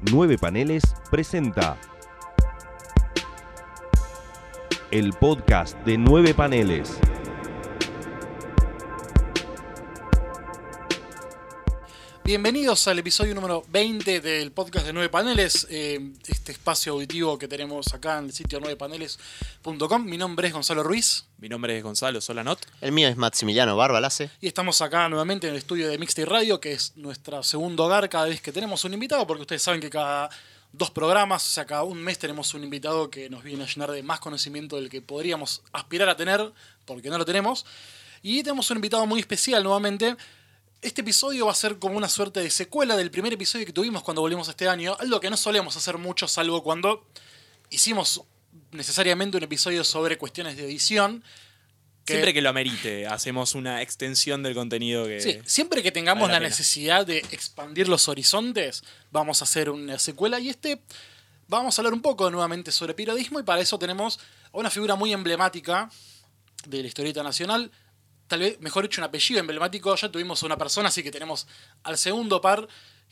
Nueve Paneles presenta el podcast de Nueve Paneles. Bienvenidos al episodio número 20 del podcast de Nueve Paneles, eh, este espacio auditivo que tenemos acá en el sitio nuevepaneles.com. Mi nombre es Gonzalo Ruiz Mi nombre es Gonzalo Solanot. El mío es Maximiliano Barbalace. y estamos acá nuevamente en el estudio de Mixtape Radio, que es nuestro segundo hogar cada vez que tenemos un invitado, porque ustedes saben que cada dos programas, o sea, cada un mes tenemos un invitado que nos viene a llenar de más conocimiento del que podríamos aspirar a tener, porque no lo tenemos. Y tenemos un invitado muy especial nuevamente. Este episodio va a ser como una suerte de secuela del primer episodio que tuvimos cuando volvimos este año, algo que no solemos hacer mucho, salvo cuando hicimos necesariamente un episodio sobre cuestiones de edición. que- Siempre que lo amerite, hacemos una extensión del contenido que. Sí, siempre que tengamos la, la necesidad de expandir los horizontes, vamos a hacer una secuela y este vamos a hablar un poco nuevamente sobre periodismo y para eso tenemos a una figura muy emblemática de la historieta nacional, tal vez, mejor dicho, un apellido emblemático, ya tuvimos a una persona, así que tenemos al segundo par,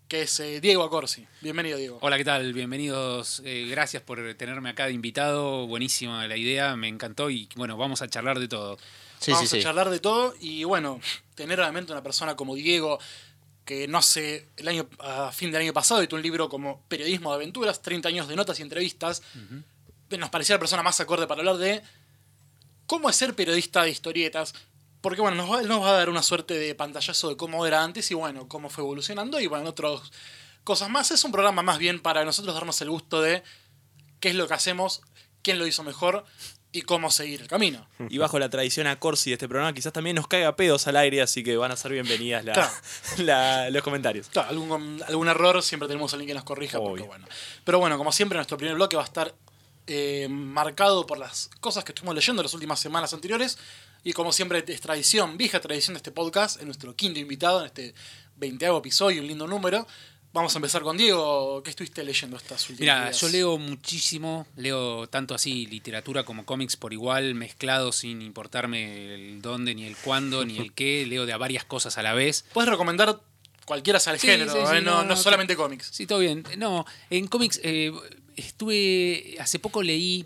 que es eh, Diego Acorsi. Bienvenido, Diego. Hola, ¿qué tal? Bienvenidos. eh, gracias por tenerme acá de invitado. Buenísima la idea, me encantó y bueno, vamos a charlar de todo. Sí, Vamos sí, a sí. charlar de todo y bueno, tener realmente una persona como Diego, que no sé, el año, a fin del año pasado editó un libro como Periodismo de Aventuras, 30 años de notas y entrevistas, nos parecía la persona más acorde para hablar de cómo es ser periodista de historietas. Porque bueno, nos va, nos va a dar una suerte de pantallazo de cómo era antes y bueno, cómo fue evolucionando y bueno, otras cosas más. Es un programa más bien para nosotros darnos el gusto de qué es lo que hacemos, quién lo hizo mejor y cómo seguir el camino. Y bajo la tradición a Corsi de este programa, quizás también nos caiga pedos al aire, así que van a ser bienvenidas la- Claro. la- los comentarios. Claro, algún, algún error siempre tenemos a alguien que nos corrija. Porque, bueno. Pero bueno, como siempre, nuestro primer bloque va a estar eh, marcado por las cosas que estuvimos leyendo las últimas semanas anteriores. Y como siempre, es tradición, vieja tradición de este podcast, en nuestro quinto invitado, en este veinteavo episodio, un lindo número. Vamos a empezar con Diego. ¿Qué estuviste leyendo estas últimas Mira, días? yo leo muchísimo, leo tanto así literatura como cómics por igual, mezclado sin importarme el dónde, ni el cuándo, ni el qué. Leo de a varias cosas a la vez. Puedes recomendar cualquiera sea el Sí, género, sí, sí, ¿eh? no, no, no no, solamente cómics. Sí, todo bien. No, en cómics eh, estuve. Hace poco leí.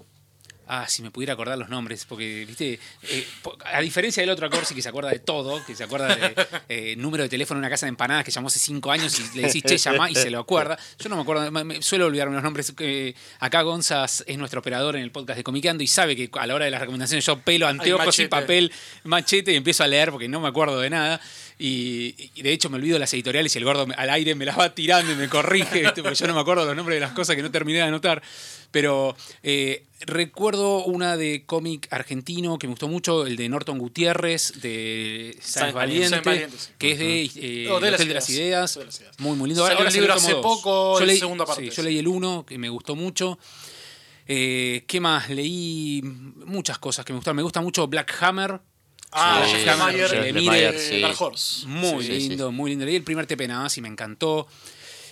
Ah, si me pudiera acordar los nombres, porque, viste, eh, a diferencia del otro Acorsi que se acuerda de todo, que se acuerda de eh, número de teléfono en una casa de empanadas que llamó hace cinco años y le decís, che, llama y se lo acuerda. Yo no me acuerdo, me- suelo olvidarme los nombres. eh, acá Gonzas es nuestro operador en el podcast de Comiqueando y sabe que a la hora de las recomendaciones yo pelo anteojos y papel, machete y empiezo a leer porque no me acuerdo de nada. Y, y de hecho me olvido las editoriales y el gordo al aire me las va tirando y me corrige, ¿viste? porque yo no me acuerdo los nombres de las cosas que no terminé de anotar. Pero eh, recuerdo una de cómic argentino que me gustó mucho, el de Norton Gutiérrez, de Sáenz Sáenz Valiente, Sáenz Valiente, sí. que es de, eh, No, de El las Hotel de las Ideas. De las. Muy, muy lindo. Salió Ahora el libro hace dos. poco, Yo leí- segunda parte, sí, sí. yo leí el uno, que me gustó mucho. Eh, ¿Qué más? Leí muchas cosas que me gustaron. Me gusta mucho Black Hammer. Ah, Sí, Jeff Lemire, Jeff de Lemire, sí. Dark Horse. Muy Sí, sí, lindo, muy lindo. Leí el primer TP nada más y me encantó.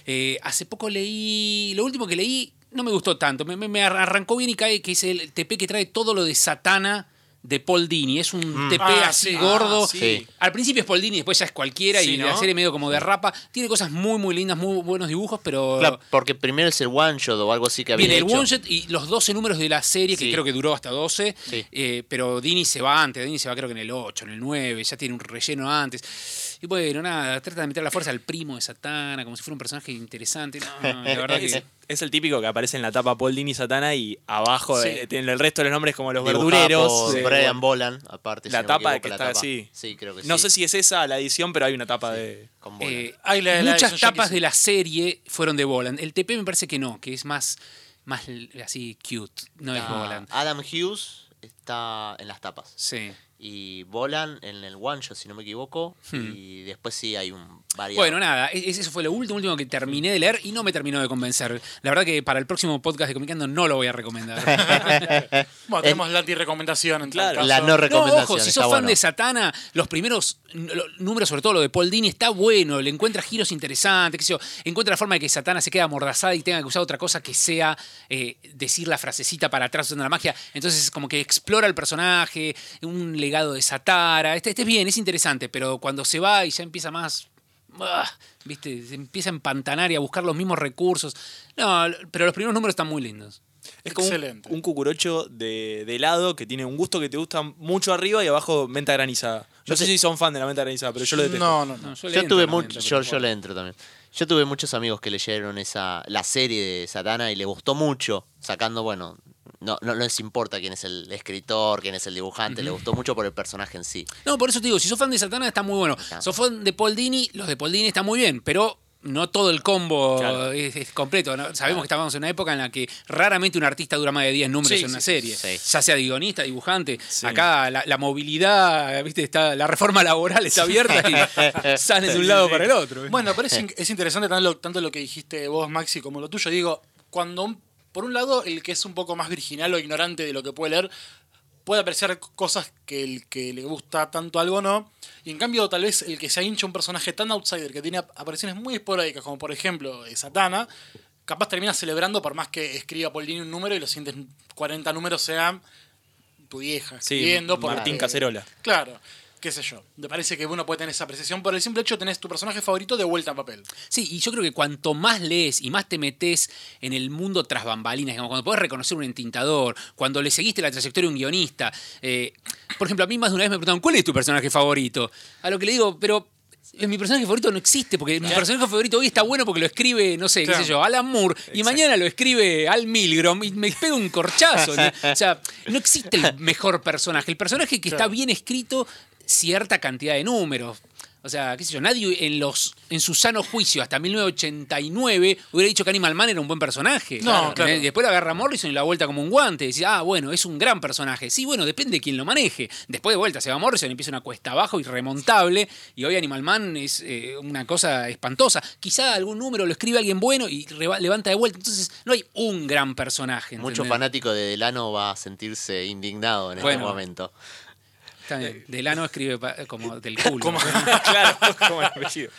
Eh, hace poco leí. Lo último que leí no me gustó tanto. Me, me- me arrancó bien y cae que es el TP que trae todo lo de Satana de Paul Dini. Es un TP Ah, así sí. gordo. Ah, sí. Sí. Al principio es Paul Dini, después ya es cualquiera Sí, y ¿no? la serie medio como de rapa. Tiene cosas muy, muy lindas, muy buenos dibujos, pero. Claro, porque primero es el one shot o algo así que había Viene el hecho. one shot y los 12 números de la serie, que Sí. creo que duró hasta 12, Sí. eh, pero Dini se va antes, Dini se va creo que en el 8, en el 9, ya tiene un relleno antes. Y bueno, nada, trata de meter la fuerza al primo de Satana, como si fuera un personaje interesante. No, la verdad Es, que... es el típico que aparece en la tapa Paul Dini Satana y abajo Sí. eh, tiene el resto de los nombres como los Dibujado verdureros. por eh, Brian Bolan, aparte. la si tapa equivoco, que la está tapa. así. Sí, creo que No sí. sé si es esa la edición, pero hay una tapa de. Con Bolan. eh, la- la muchas tapas sí. de la serie fueron de Boland. El TP me parece que no, que es más, más así cute, no es Ah, Boland. Adam Hughes está en las tapas. Sí. Y Bolan en el one shot, si no me equivoco. Hmm. Y después sí hay un variado. Bueno, nada, e- eso fue lo último, último que terminé de leer y no me terminó de convencer. La verdad que para el próximo podcast de Comicando no lo voy a recomendar. Bueno, tenemos la anti-recomendación en Claro. La no No, recomendación. ojo, si sos fan bueno. de Satana, los primeros números, sobre todo lo de Paul Dini, está bueno, le encuentra giros interesantes, qué sé yo, encuentra la forma de que Satana se quede amordazada y tenga que usar otra cosa que sea eh, decir la frasecita para atrás usando la magia. Entonces, como que explora el personaje, un legado de Satara. Este, este es bien, es interesante, pero cuando se va y ya empieza más ¿viste? Se empieza a empantanar y a buscar los mismos recursos. No, pero los primeros números están muy lindos. Es como un, Excelente. un cucurocho de, de helado que tiene un gusto que te gusta mucho arriba y abajo menta granizada. No sé si son fan de la menta granizada, pero yo lo detesto. No, no, no. No, Yo, le entro tuve también, mucho, yo, yo le entro también. Yo tuve muchos amigos que leyeron esa la serie de Satana y le gustó mucho, sacando, bueno, no, no, no les importa quién es el escritor, quién es el dibujante, le gustó mucho por el personaje en sí. No, por eso te digo, si sos fan de Satana está muy bueno. Claro. Sos fan de Paul Dini, los de Paul Dini están muy bien, pero no todo el combo Claro. es, es completo. ¿no? Sabemos que estábamos en una época en la que raramente un artista dura más de 10 números Sí, en una sí, serie. sí. Ya sea guionista, dibujante. Sí. Acá la, la movilidad, ¿viste? Está, la reforma laboral está abierta y sales de un lado sí. para el otro. ¿viste? Bueno, pero es interesante tanto lo, tanto lo que dijiste vos, Maxi, como lo tuyo. Digo, cuando, un- por un lado, el que es un poco más virginal o ignorante de lo que puede leer, puede apreciar cosas que el que le gusta tanto algo no. Y en cambio, tal vez el que se hincha un personaje tan outsider, que tiene ap- apariciones muy esporádicas, como por ejemplo eh, Satana, capaz termina celebrando por más que escriba Paul Dini un número y los siguientes 40 números sean tu vieja Sí, escribiendo. Martín Cacerola. Claro, qué sé yo. Me parece que uno puede tener esa apreciación por el simple hecho de tenés tu personaje favorito de vuelta en papel. Sí, y yo creo que cuanto más lees y más te metes en el mundo tras bambalinas, digamos, cuando podés reconocer un entintador, cuando le seguiste la trayectoria a un guionista. eh, por ejemplo, a mí más de una vez me preguntaron, ¿cuál es tu personaje favorito? A lo que le digo, pero eh, mi personaje favorito no existe, porque mi personaje favorito hoy está bueno porque lo escribe, no sé, qué sé yo, Alan Moore, y mañana lo escribe Al Milgrom y me pega un corchazo. ¿no? O sea, no existe el mejor personaje. El personaje que está bien escrito, cierta cantidad de números. O sea, qué sé yo, nadie en los en su sano juicio hasta 1989 hubiera dicho que Animal Man era un buen personaje. No, claro. Después lo agarra Morrison y la vuelta como un guante. Y dice, ah, bueno, es un gran personaje. Sí, bueno, depende de quién lo maneje. Después de vuelta se va Morrison y empieza una cuesta abajo irremontable. Y hoy Animal Man es eh, una cosa espantosa. Quizá algún número lo escribe alguien bueno y levanta de vuelta. Entonces, no hay un gran personaje. Mucho ¿entendés? fanático de Delano va a sentirse indignado en Bueno. este momento. Está bien. Delano escribe pa- como del culo. Como- claro, como el apellido.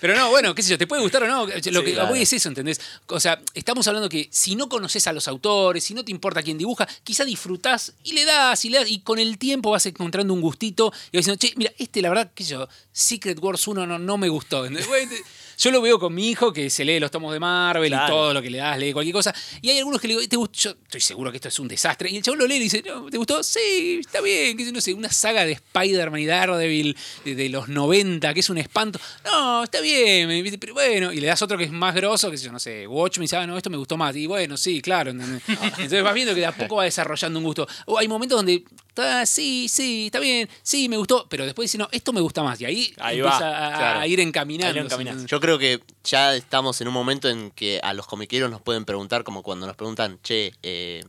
Pero no, bueno, qué sé yo, te puede gustar o no. Lo que claro. voy es eso, ¿entendés? O sea, estamos hablando que si no conoces a los autores, si no te importa quién dibuja, quizá disfrutás y le das y le das, y con el tiempo vas encontrando un gustito y vas diciendo, che, mira, este la verdad, qué sé yo, Secret Wars 1 no, no me gustó. ¿entendés? Bueno, Yo lo veo con mi hijo que se lee los tomos de Marvel y todo lo que le das, lee cualquier cosa. Y hay algunos que le digo, ¿te gustó? Yo estoy seguro que esto es un desastre. Y el chabón lo lee y dice, no, ¿te gustó? Sí, está bien. Que no sé, una saga de Spider-Man y Daredevil de, de los 90, que es un espanto. No, está bien. Pero bueno, y le das otro que es más grosso, que yo, no sé, Watchmen, y dice, ah, no, esto me gustó más. Y bueno, sí, claro. Entonces vas viendo que de a poco va desarrollando un gusto. O hay momentos donde, ah, sí, sí, está bien, sí, me gustó, pero después dice, no, esto me gusta más. Y ahí, Ahí empieza va, a, claro. a ir encaminando. Ahí. Yo creo que ya estamos en un momento en que a los comiqueros nos pueden preguntar, como cuando nos preguntan, che, eh,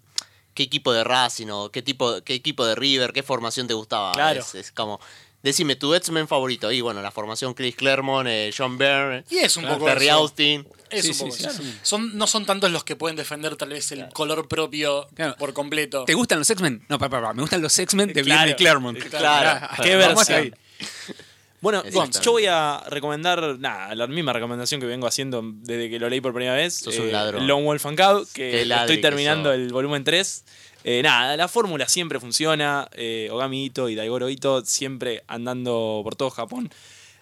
¿qué equipo de Racing o qué, tipo, qué equipo de River, qué formación te gustaba? Claro. Es, es como, decime tu X-Men favorito. Y bueno, la formación Chris Claremont, eh, John Byrne, Y es un poco Terry eso. Austin. Es Sí, un poco sí, eso. sí. Son, no son tantos los que pueden defender tal vez el color propio Claro. por completo. ¿Te gustan los X-Men? No, papá, papá, me gustan los X-Men de Claro. Bien Claremont. Claro. Ah, Qué versión. Bueno, yo voy a recomendar, nada, la misma recomendación que vengo haciendo desde que lo leí por primera vez. eh, Sos un ladrón. Lone Wolf and Cub, que estoy terminando el volumen 3. Eh, nada, la fórmula siempre funciona. Eh, Ogami Ito y Daigoro Ito siempre andando por todo Japón.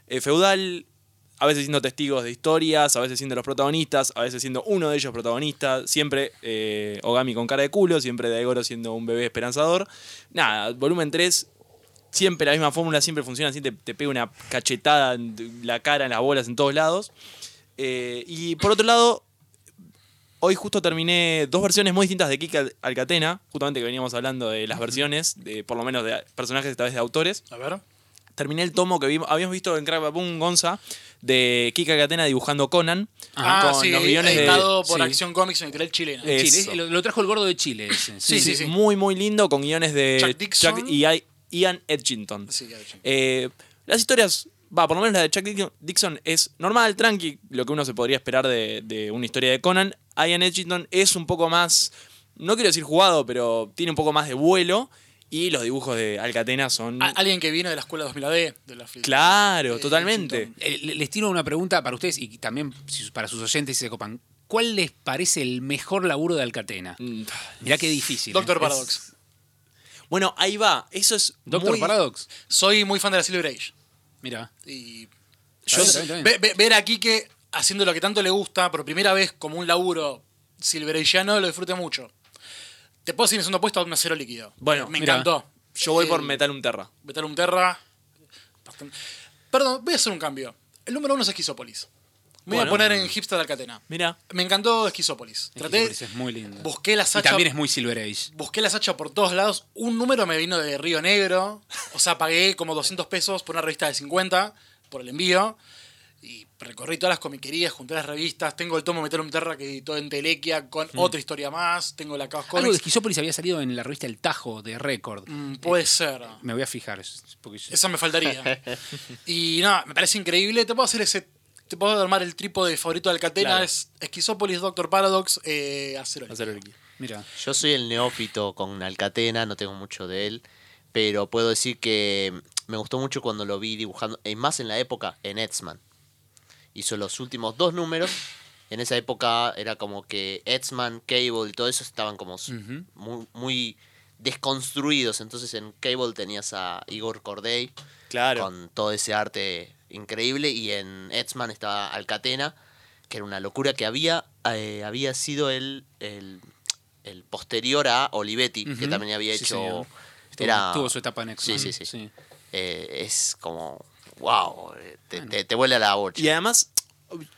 Eh, feudal, a veces siendo testigos de historias, a veces siendo los protagonistas, a veces siendo uno de ellos protagonista. Siempre eh, Ogami con cara de culo, siempre Daigoro siendo un bebé esperanzador. Nada, volumen 3 siempre la misma fórmula, siempre funciona, siempre te, te pega una cachetada en la cara, en las bolas, en todos lados. Y por otro lado, hoy justo terminé dos versiones muy distintas de Kika Alcatena, justamente que veníamos hablando de las versiones, de por lo menos de personajes esta vez de autores. A ver. Terminé el tomo que vimos, habíamos visto en Crack Boom Gonza de Kika Alcatena dibujando Conan. Ah, con sí, los guiones de- editado por sí. Acción Comics en. Eh, Chile, lo, lo trajo el gordo de Chile. ese, Sí, sí, sí. Muy, muy lindo, con guiones de Chuck Dixon. y I- Ian Edgington. Sí, ya, ya. Eh, las historias, va, por lo menos la de Chuck Dixon- es normal, tranqui, lo que uno se podría esperar de, de una historia de Conan. Ian Edgington es un poco más, no quiero decir jugado, pero tiene un poco más de vuelo. Y los dibujos de Alcatena son. Alguien que vino de la escuela 2000 AD, de la Claro, eh, totalmente. Eh, le- les tiro una pregunta para ustedes y también para sus oyentes si se copan. ¿Cuál les parece el mejor laburo de Alcatena? Mm, Mirá qué difícil. Doctor ¿eh? Paradox. Bueno, ahí va. Eso es. Doctor muy- Paradox. Soy muy fan de la Silver Age. Mira. Y Yo- bien, bien. Ver a Quique haciendo lo que tanto le gusta por primera vez como un laburo silverillano lo disfruté mucho. Te puedo decir, es un opuesto a un acero líquido. Bueno, me encantó. Yo voy por Eh, Metal Terra. Metal Terra. Perdón, voy a hacer un cambio. El número uno es Esquizópolis. Me voy a poner en Hipster de Alcatena. Mira. Me encantó Esquizópolis. Traté, Esquizópolis es muy lindo. busqué las Y hachas. también es muy Silver Age. Busqué las hachas por todos lados. Un número me vino de Río Negro. O sea, pagué como 200 pesos por una revista de 50 por el envío. Y recorrí todas las comiquerías, junté las revistas. Tengo el tomo Meteorum Terra que editó en Telequia con otra historia más. Tengo la Chaos Algo de Comics. Esquizópolis había salido en la revista El Tajo de Record. Mm, puede ser. Me voy a fijar. Porque yo- Eso me faltaría. y nada, me parece increíble. Te puedo hacer ese. Te puedo armar el trípode favorito de Alcatena. Claro. Es Esquizópolis, Doctor Paradox, eh, Acero. Mira. Yo soy el neófito con Alcatena, no tengo mucho de él, pero puedo decir que me gustó mucho cuando lo vi dibujando, y más en la época, en Edsman. Hizo los últimos dos números. En esa época era como que Edsman, Cable y todo eso estaban como muy, muy desconstruidos. Entonces en Cable tenías a Igor Corday Claro. con todo ese arte increíble y en Edsman estaba Alcatena, que era una locura que había, eh, había sido el, el, el posterior a Olivetti, que también había Sí, hecho... era, tuvo su etapa en X-Men. Sí, sí, sí. eh, es como, wow, eh, te, te, te vuela la bocha. Y además,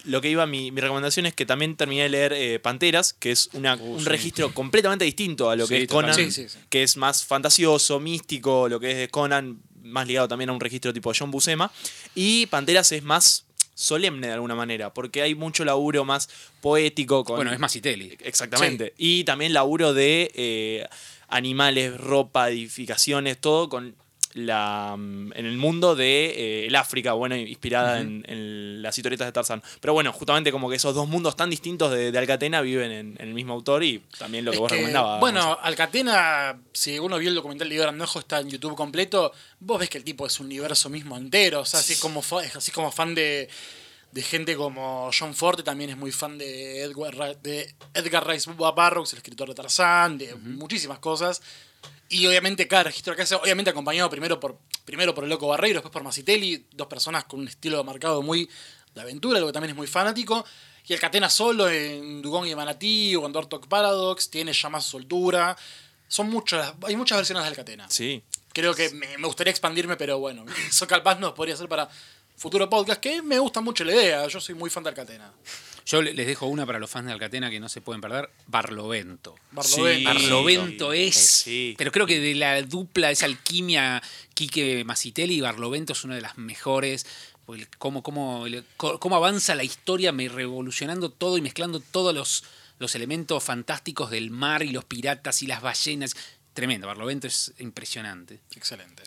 lo que iba mi, mi recomendación es que también terminé de leer eh, Panteras, que es una- Uh, un sí. registro completamente distinto a lo que es Conan, totalmente. Sí, sí, sí. que es más fantasioso, místico, lo que es de Conan, más ligado también a un registro tipo John Buscema. Y Panteras es más solemne de alguna manera, porque hay mucho laburo más poético. Con, Bueno, es Masitelli. Exactamente. Y también laburo de eh, animales, ropa, edificaciones, todo con la mm, en el mundo de eh, el África, bueno, inspirada en, en las historietas de Tarzán. Pero bueno, justamente como que esos dos mundos tan distintos de, de Alcatena viven en, en el mismo autor y también lo que Es vos que, recomendabas. Bueno. Alcatena, si uno vio el documental de Igor Andojo, está en YouTube completo. Vos ves que el tipo es un universo mismo entero. O sea, así como, así como fan de, de gente como John Forte, también es muy fan de Edgar, de Edgar Rice Burroughs, el escritor de Tarzán, de muchísimas cosas. Y obviamente cada registro que hace, obviamente acompañado primero por, primero por el Loco Barreiro, después por Masitelli, dos personas con un estilo marcado muy de aventura, algo que también es muy fanático. Y el Catena solo en Dugong y Manatí o en Dortok Paradox tiene ya más soltura. Son muchas, hay muchas versiones del Catena. Sí. Creo que me, me gustaría expandirme, pero bueno, eso capaz nos podría ser para futuro podcast, que me gusta mucho la idea. Yo soy muy fan del Catena. Yo le- les dejo una para los fans de Alcatena que no se pueden perder. Barlovento. Barlovento. Sí. Barlovento es. sí. Pero creo que de la dupla, esa alquimia, Quique Masitelli, Barlovento es una de las mejores. porque Cómo, cómo, cómo avanza la historia me- revolucionando todo y mezclando todos los, los elementos fantásticos del mar y los piratas y las ballenas. Tremendo, Barlovento es impresionante. Excelente.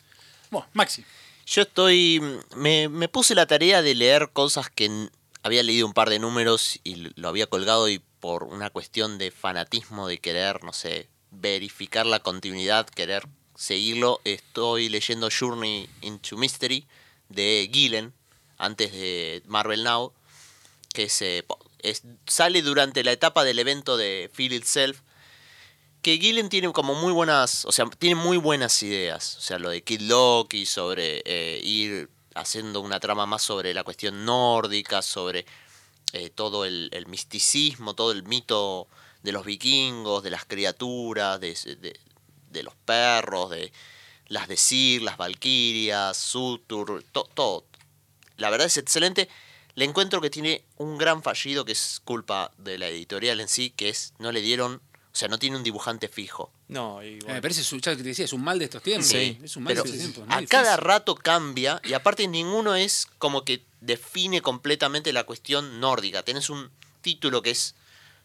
Bueno, Maxi. Yo estoy. Me, me puse la tarea de leer cosas que había leído un par de números y lo había colgado y por una cuestión de fanatismo, de querer, no sé, verificar la continuidad, querer seguirlo, estoy leyendo Journey into Mystery de Gillen, antes de Marvel Now, que se, es- sale durante la etapa del evento de Feel Itself, que Gillen tiene como muy buenas, o sea, tiene muy buenas ideas. O sea, lo de Kid Loki, sobre eh, ir haciendo una trama más sobre la cuestión nórdica, sobre eh, todo el, el misticismo, todo el mito de los vikingos, de las criaturas, de, de- de los perros, de las de Sir, las valquirias, Sutur, to- todo. La verdad es excelente. Le encuentro que tiene un gran fallido que es culpa de la editorial en sí, que es no le dieron, o sea, no tiene un dibujante fijo. No, y bueno. Me parece, su- ya que te decía, es un mal de estos tiempos. Sí, es un mal pero de estos tiempos. a cada rato cambia y aparte ninguno es como que define completamente la cuestión nórdica. Tenés un título que es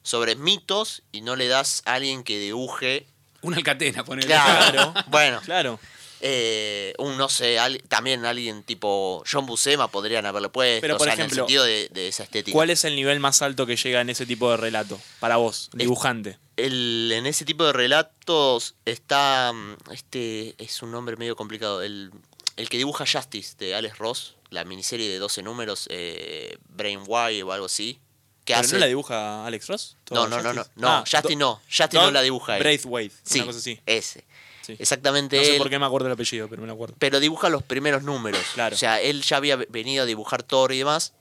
sobre mitos y no le das a alguien que dibuje. Una alcatena, ponele. Claro, bueno, Claro. eh, un no sé, al- también alguien tipo John Buscema podrían haberle puesto, Pero, o por sea, en ejemplo, el sentido de, de esa estética. ¿Cuál es el nivel más alto que llega en ese tipo de relato? Para vos, Es- dibujante. El, en ese tipo de relatos está. mm, Este es un nombre medio complicado. El, el que dibuja Justice de Alex Ross, la miniserie de 12 números, eh, Brainwire o algo así. Que ¿Pero hace, no la dibuja Alex Ross? no, ¿Todo no, no, no, no, Ah, no. Justice Don no la dibuja él. Braithwaite, Sí, una cosa así. ese. Sí. Exactamente No sé él. por qué me acuerdo el apellido, pero me lo acuerdo. pero dibuja los primeros números. Claro. O sea, él ya había venido a dibujar Thor y demás.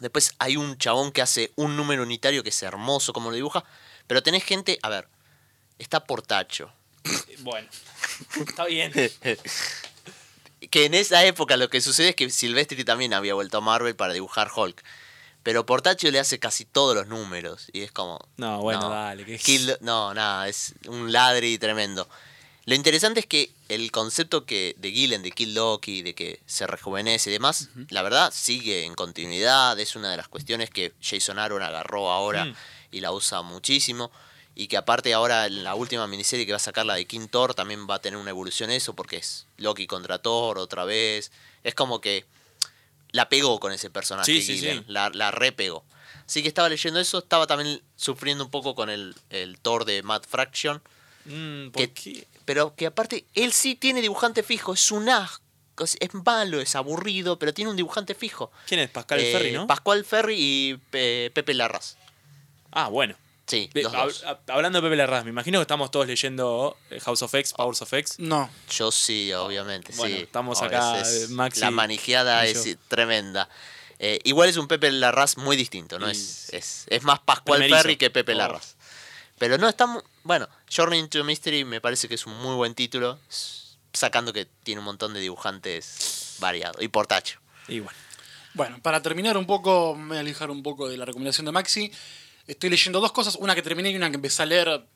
Después hay un chabón que hace un número unitario que es hermoso como lo dibuja. Pero tenés gente, a ver, está Portacho. Bueno, está bien. Que en esa época lo que sucede es que Silvestri también había vuelto a Marvel para dibujar Hulk. Pero Portacho le hace casi todos los números. Y es como. No, bueno, dale, que- Kill- no, nada, es un ladri tremendo. Lo interesante es que el concepto que de Gillen, de Kill Loki, de que se rejuvenece y demás, la verdad sigue en continuidad. Es una de las cuestiones que Jason Aaron agarró ahora Mm. Y la usa muchísimo. Y que aparte ahora en la última miniserie que va a sacar la de King Thor también va a tener una evolución eso porque es Loki contra Thor otra vez. Es como que la pegó con ese personaje Sí, sí. La, la repegó. Así que estaba leyendo eso, estaba también sufriendo un poco con el, el Thor de Matt Fraction. Mm, Que- ¿Por qué? Pero que aparte, él sí tiene dibujante fijo, es un asco. Es es malo, es aburrido, pero tiene un dibujante fijo. ¿Quién es? Pascal Eh, Ferry, ¿no? Pascual Ferry y Pe- Pepe Larraz. Ah, bueno. Sí, Ve, los hab- dos. hab- hablando de Pepe Larraz, me imagino que estamos todos leyendo eh, House of X, Powers of X. No. Yo sí, obviamente, Bueno, sí. estamos No, acá, es- es- eh, Maxi La manijeada y es tremenda. Eh, igual es un Pepe Larraz muy distinto, ¿no? Y- Es, es, es más Pascual Primerizo. Ferry que Pepe Oh. Larraz. Pero no está... mu- Bueno, Journey into Mystery me parece que es un muy buen título, s- sacando que tiene un montón de dibujantes variados. Y Portacho. Y bueno. Bueno, para terminar un poco, me voy a alejar un poco de la recomendación de Maxi. Estoy leyendo dos cosas, una que terminé y una que empecé a leer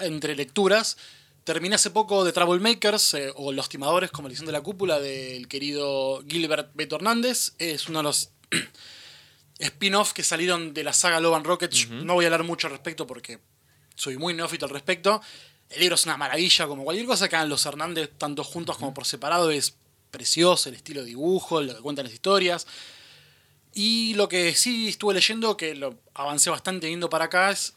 entre lecturas. Terminé hace poco de Troublemakers, eh, o Los Timadores, como le dicen de la cúpula, del querido Gilbert Beto Hernández. Es uno de los spin-off que salieron de la saga Love and Rockets. No voy a hablar mucho al respecto porque soy muy neófito al respecto. El libro es una maravilla, como cualquier cosa que hagan los Hernández, tanto juntos como por separado, es precioso, el estilo de dibujo, lo que cuentan las historias. Y lo que sí estuve leyendo, que lo avancé bastante yendo para acá, es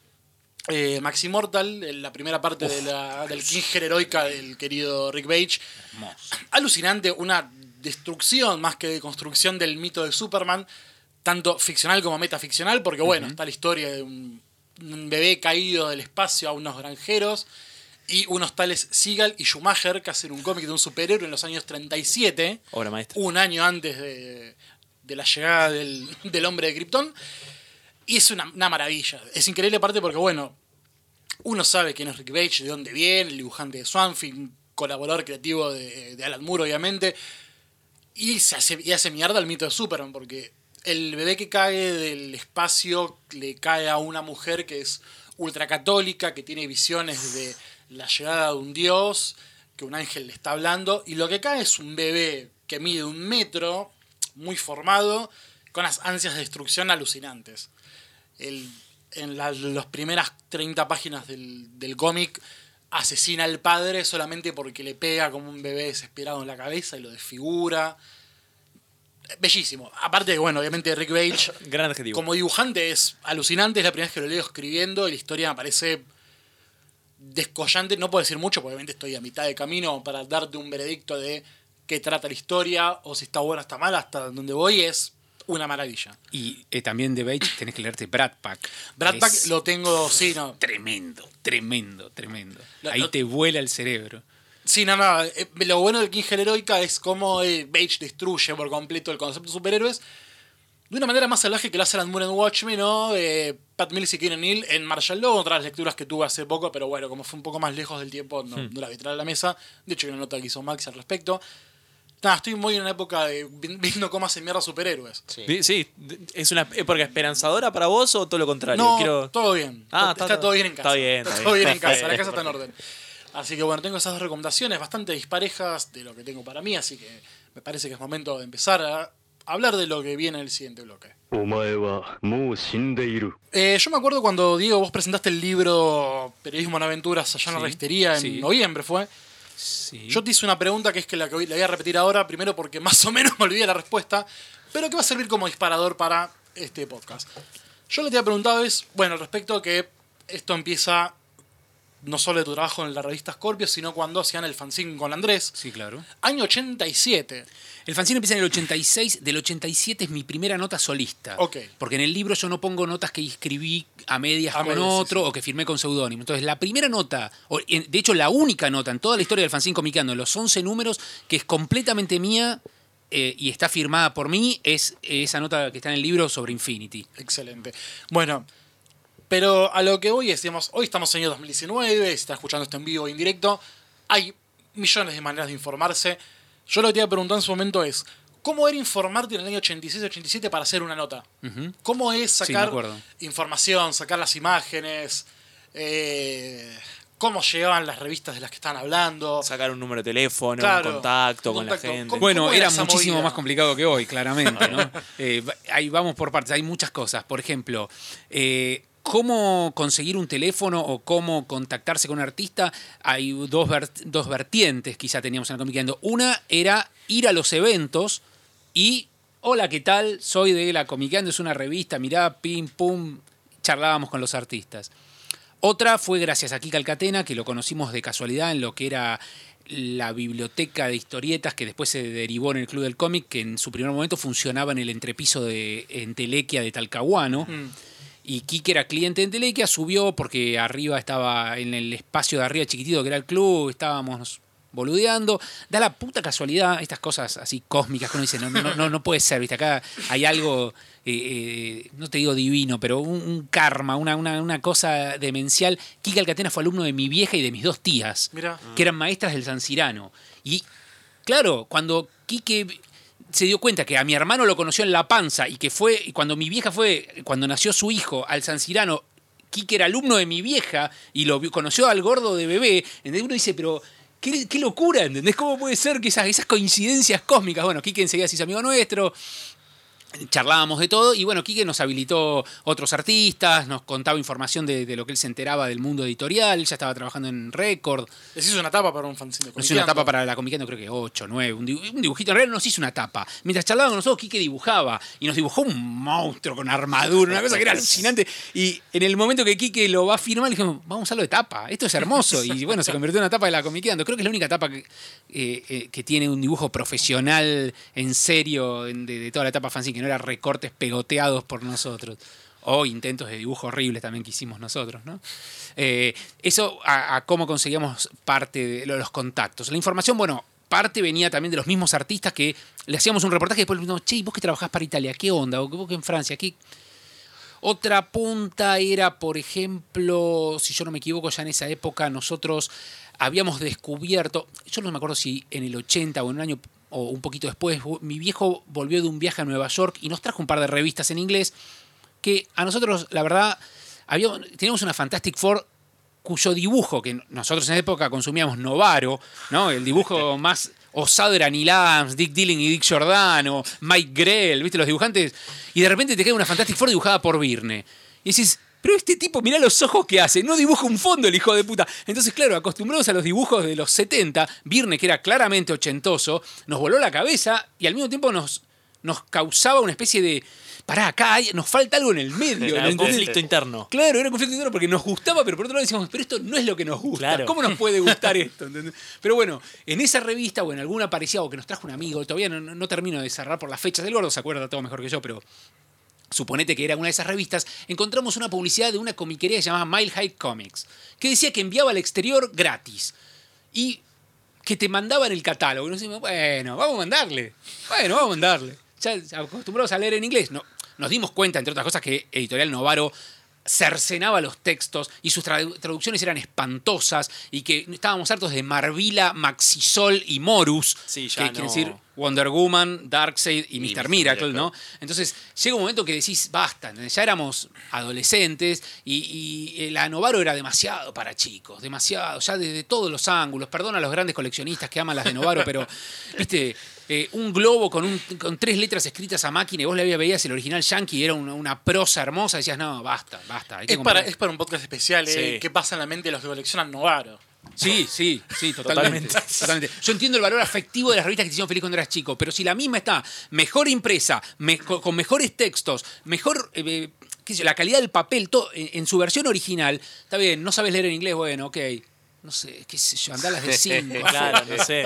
eh, Maxi Mortal, en la primera parte de la, del King Heroica del querido Rick. Hermoso. Alucinante, una destrucción más que de construcción del mito de Superman, tanto ficcional como metaficcional, porque bueno, está la historia de un, un bebé caído del espacio a unos granjeros y unos tales Seagal y Schumacher que hacen un cómic de un superhéroe en los años 37 Obra maestra. un año antes de, de la llegada del, del hombre de Krypton. Y es una, una maravilla. Es increíble aparte porque, bueno, uno sabe quién es Rick Page, de dónde viene, el dibujante de Swanfield, colaborador creativo de, de Alan Moore, obviamente. Y se hace, y hace mierda el mito de Superman, porque el bebé que cae del espacio le cae a una mujer que es ultracatólica, que tiene visiones de la llegada de un dios, que un ángel le está hablando, y lo que cae es un bebé que mide un metro, muy formado, con las ansias de destrucción alucinantes. El- en la- las primeras 30 páginas del, del cómic asesina al padre solamente porque le pega como un bebé desesperado en la cabeza y lo desfigura. Bellísimo. Aparte, bueno, obviamente Rick Page Gran adjetivo. como dibujante es alucinante, es la primera vez que lo leo escribiendo y la historia me parece descollante. No puedo decir mucho, porque obviamente estoy a mitad de camino para darte un veredicto de qué trata la historia o si está buena o está mala, hasta donde voy es una maravilla. Y eh, también de Page tenés que leerte Brad Pack. Brad Es Pack lo tengo, sí, no. Tremendo, tremendo, tremendo. Lo- Ahí lo- te vuela el cerebro. Sí, no, no. eh, Lo bueno del King Heroica es cómo eh, Page destruye por completo el concepto de superhéroes de una manera más salvaje que lo hace Alan Moore en Watchmen, ¿no? Eh, Pat Mills y Kieran Neal en Marshall Law, otras lecturas que tuve hace poco, pero bueno, como fue un poco más lejos del tiempo, no, no la vi traer a la mesa. De hecho, hay una nota que hizo Max al respecto. Estoy muy en una época de viendo cómo hacen mierda superhéroes. Sí. ¿Es una eh, época esperanzadora para vos o todo lo contrario? No, todo bien. Ah, está, está, todo bien en casa. Está bien. Todo bien, en casa, la casa está en orden. Así que bueno, tengo esas dos recomendaciones bastante disparejas de lo que tengo para mí, así que me parece que es momento de empezar a hablar de lo que viene en el siguiente bloque. Eh, yo me acuerdo cuando, Diego, vos presentaste el libro Periodismo en Aventuras allá en la Restería en noviembre, fue. Yo te hice una pregunta que es que la que voy- la voy a repetir ahora, primero porque más o menos me olvidé la respuesta, pero que va a servir como disparador para este podcast. Yo lo que te había preguntado es, bueno, respecto que esto empieza no solo de tu trabajo en la revista Scorpio, sino cuando hacían el fanzine con Andrés. Sí, claro. Año 87. El fanzine empieza en el 86, del 87 es mi primera nota solista. Ok. Porque en el libro yo no pongo notas que escribí a medias A con medias, otro sí. o que firmé con seudónimo. Entonces, la primera nota, o, en- de hecho la única nota en toda la historia del fanzine comiqueando, en los 11 números, que es completamente mía eh, y está firmada por mí, es esa nota que está en el libro sobre Infinity. Excelente. Bueno, pero a lo que voy es, digamos, hoy estamos en el año 2019, si están escuchando esto en vivo o en directo, hay millones de maneras de informarse. Yo lo que te iba a preguntar en su momento es, ¿cómo era informarte en el año 86-87 para hacer una nota? ¿Cómo es sacar información, sacar las imágenes? Eh, ¿Cómo llegaban las revistas de las que estaban hablando? Sacar un número de teléfono, Claro, un contacto un con la gente. ¿Cómo- Bueno, era muchísimo movida? más complicado que hoy, claramente, ¿no? Eh, ahí vamos por partes, hay muchas cosas. Por ejemplo, eh, cómo conseguir un teléfono o cómo contactarse con un artista, hay dos, dos vertientes quizá teníamos en la Comiqueando. Una era ir a los eventos y, hola, ¿qué tal? Soy de la Comiqueando, es una revista, mirá, pim, pum, charlábamos con los artistas. Otra fue gracias a Kika Alcatena, que lo conocimos de casualidad en lo que era la biblioteca de historietas que después se derivó en el Club del Cómic, que en su primer momento funcionaba en el entrepiso de Entelequia de Talcahuano. Mm. Y Kike era cliente de Entelequia, subió porque arriba estaba, en el espacio de arriba chiquitito que era el club, estábamos boludeando. Da la puta casualidad, estas cosas así cósmicas que uno dice, no, no, no, no puede ser, ¿viste? Acá hay algo, eh, eh, no te digo divino, pero un, un karma, una, una, una cosa demencial. Kike Alcatena fue alumno de mi vieja y de mis dos tías, Mira. que eran maestras del San Cirano. Y claro, cuando Quique se dio cuenta que a mi hermano lo conoció en La Panza y que fue, cuando mi vieja fue, cuando nació su hijo al San Cirano, Quique era alumno de mi vieja y lo conoció al gordo de bebé, ¿entendés? Uno dice, pero qué, locura, ¿entendés? ¿Cómo puede ser que esas, esas coincidencias cósmicas? Bueno, Quique enseguida se hizo amigo nuestro, charlábamos de todo y bueno, Quique nos habilitó otros artistas, nos contaba información de, de lo que él se enteraba del mundo editorial, ya estaba trabajando en Record, Les hizo una tapa para un fanzine. de nos hizo una tapa para la Comiqueando, creo que 8, 9, un, dibu- un dibujito. En realidad nos hizo una tapa. Mientras charlábamos con nosotros, Quique dibujaba y nos dibujó un monstruo con armadura, una cosa que era alucinante. Y en el momento que Quique lo va a firmar, le dijimos, vamos a usarlo de tapa, esto es hermoso. Y bueno, se convirtió en una tapa de la Comiqueando. Creo que es la única tapa que, eh, eh, que tiene un dibujo profesional, en serio, de, de toda la etapa fanzine, que no era recortes pegoteados por nosotros. O intentos de dibujo horribles también que hicimos nosotros, ¿no? Eh, eso a, cómo conseguíamos parte de lo- los contactos. La información, bueno, parte venía también de los mismos artistas que le hacíamos un reportaje y después le preguntamos, che, ¿y vos que trabajás para Italia? ¿Qué onda? ¿O vos que en Francia? ¿Qué? Otra punta era, por ejemplo, si yo no me equivoco, ya en esa época nosotros habíamos descubierto, yo no me acuerdo si en el 80 o en un año o un poquito después, mi viejo volvió de un viaje a Nueva York y nos trajo un par de revistas en inglés que a nosotros, la verdad, habíamos, teníamos una Fantastic Four cuyo dibujo, que nosotros en esa época consumíamos Novaro, ¿no? El dibujo más osado era Neil Adams, Dick Dilling y Dick Giordano, Mike Grell, ¿viste? Los dibujantes. Y de repente te cae una Fantastic Four dibujada por Virne. Y decís, pero este tipo, mirá los ojos que hace, no dibuja un fondo el hijo de puta. Entonces, claro, acostumbrados a los dibujos de los 70, Virne, que era claramente ochentoso, nos voló la cabeza y al mismo tiempo nos, nos causaba una especie de. Pará, acá hay- nos falta algo en el medio. Era ¿me un conflicto interno. Claro, era un conflicto interno porque nos gustaba, pero por otro lado decíamos, pero esto no es lo que nos gusta. Claro. ¿Cómo nos puede gustar esto? ¿Entendés? Pero bueno, en esa revista o en alguna parecida o que nos trajo un amigo, todavía no, no- no termino de cerrar por las fechas del gordo, se acuerda todo mejor que yo, pero suponete que era una de esas revistas, encontramos una publicidad de una comiquería llamaba Mile High Comics, que decía que enviaba al exterior gratis. Y que te mandaban el catálogo. Y decimos, bueno, vamos a mandarle. Bueno, vamos a mandarle. Ya acostumbrados a leer en inglés. No, nos dimos cuenta, entre otras cosas, que Editorial Novaro cercenaba los textos y sus tradu- traducciones eran espantosas y que estábamos hartos de Marvila, Maxisol y Morus, Sí, que ya quiere no. decir Wonder Woman, Darkseid y, Y Mr. Mr. Miracle. ¿no? Entonces llega un momento que decís, basta, ya éramos adolescentes y, y la Novaro era demasiado para chicos, demasiado, ya desde todos los ángulos. Perdona a los grandes coleccionistas que aman las de Novaro, pero, viste, eh, un globo con, un- con tres letras escritas a máquina y vos le veías el original yankee y era una, una prosa hermosa, decías, no, basta, basta. hay que Es para, comprar". es para un podcast especial, ¿eh? Sí. ¿Qué pasa en la mente de los que coleccionan Novaro? Sí, sí, sí, totalmente, totalmente. Yo entiendo el valor afectivo de las revistas que te hicieron feliz cuando eras chico, pero si la misma está mejor impresa, me- con, mejores textos, mejor eh, qué sé yo, la calidad del papel, todo, en, en su versión original, está bien, no sabes leer en inglés, bueno, ok. No sé, qué sé yo, andalas de 5. Claro, no sé.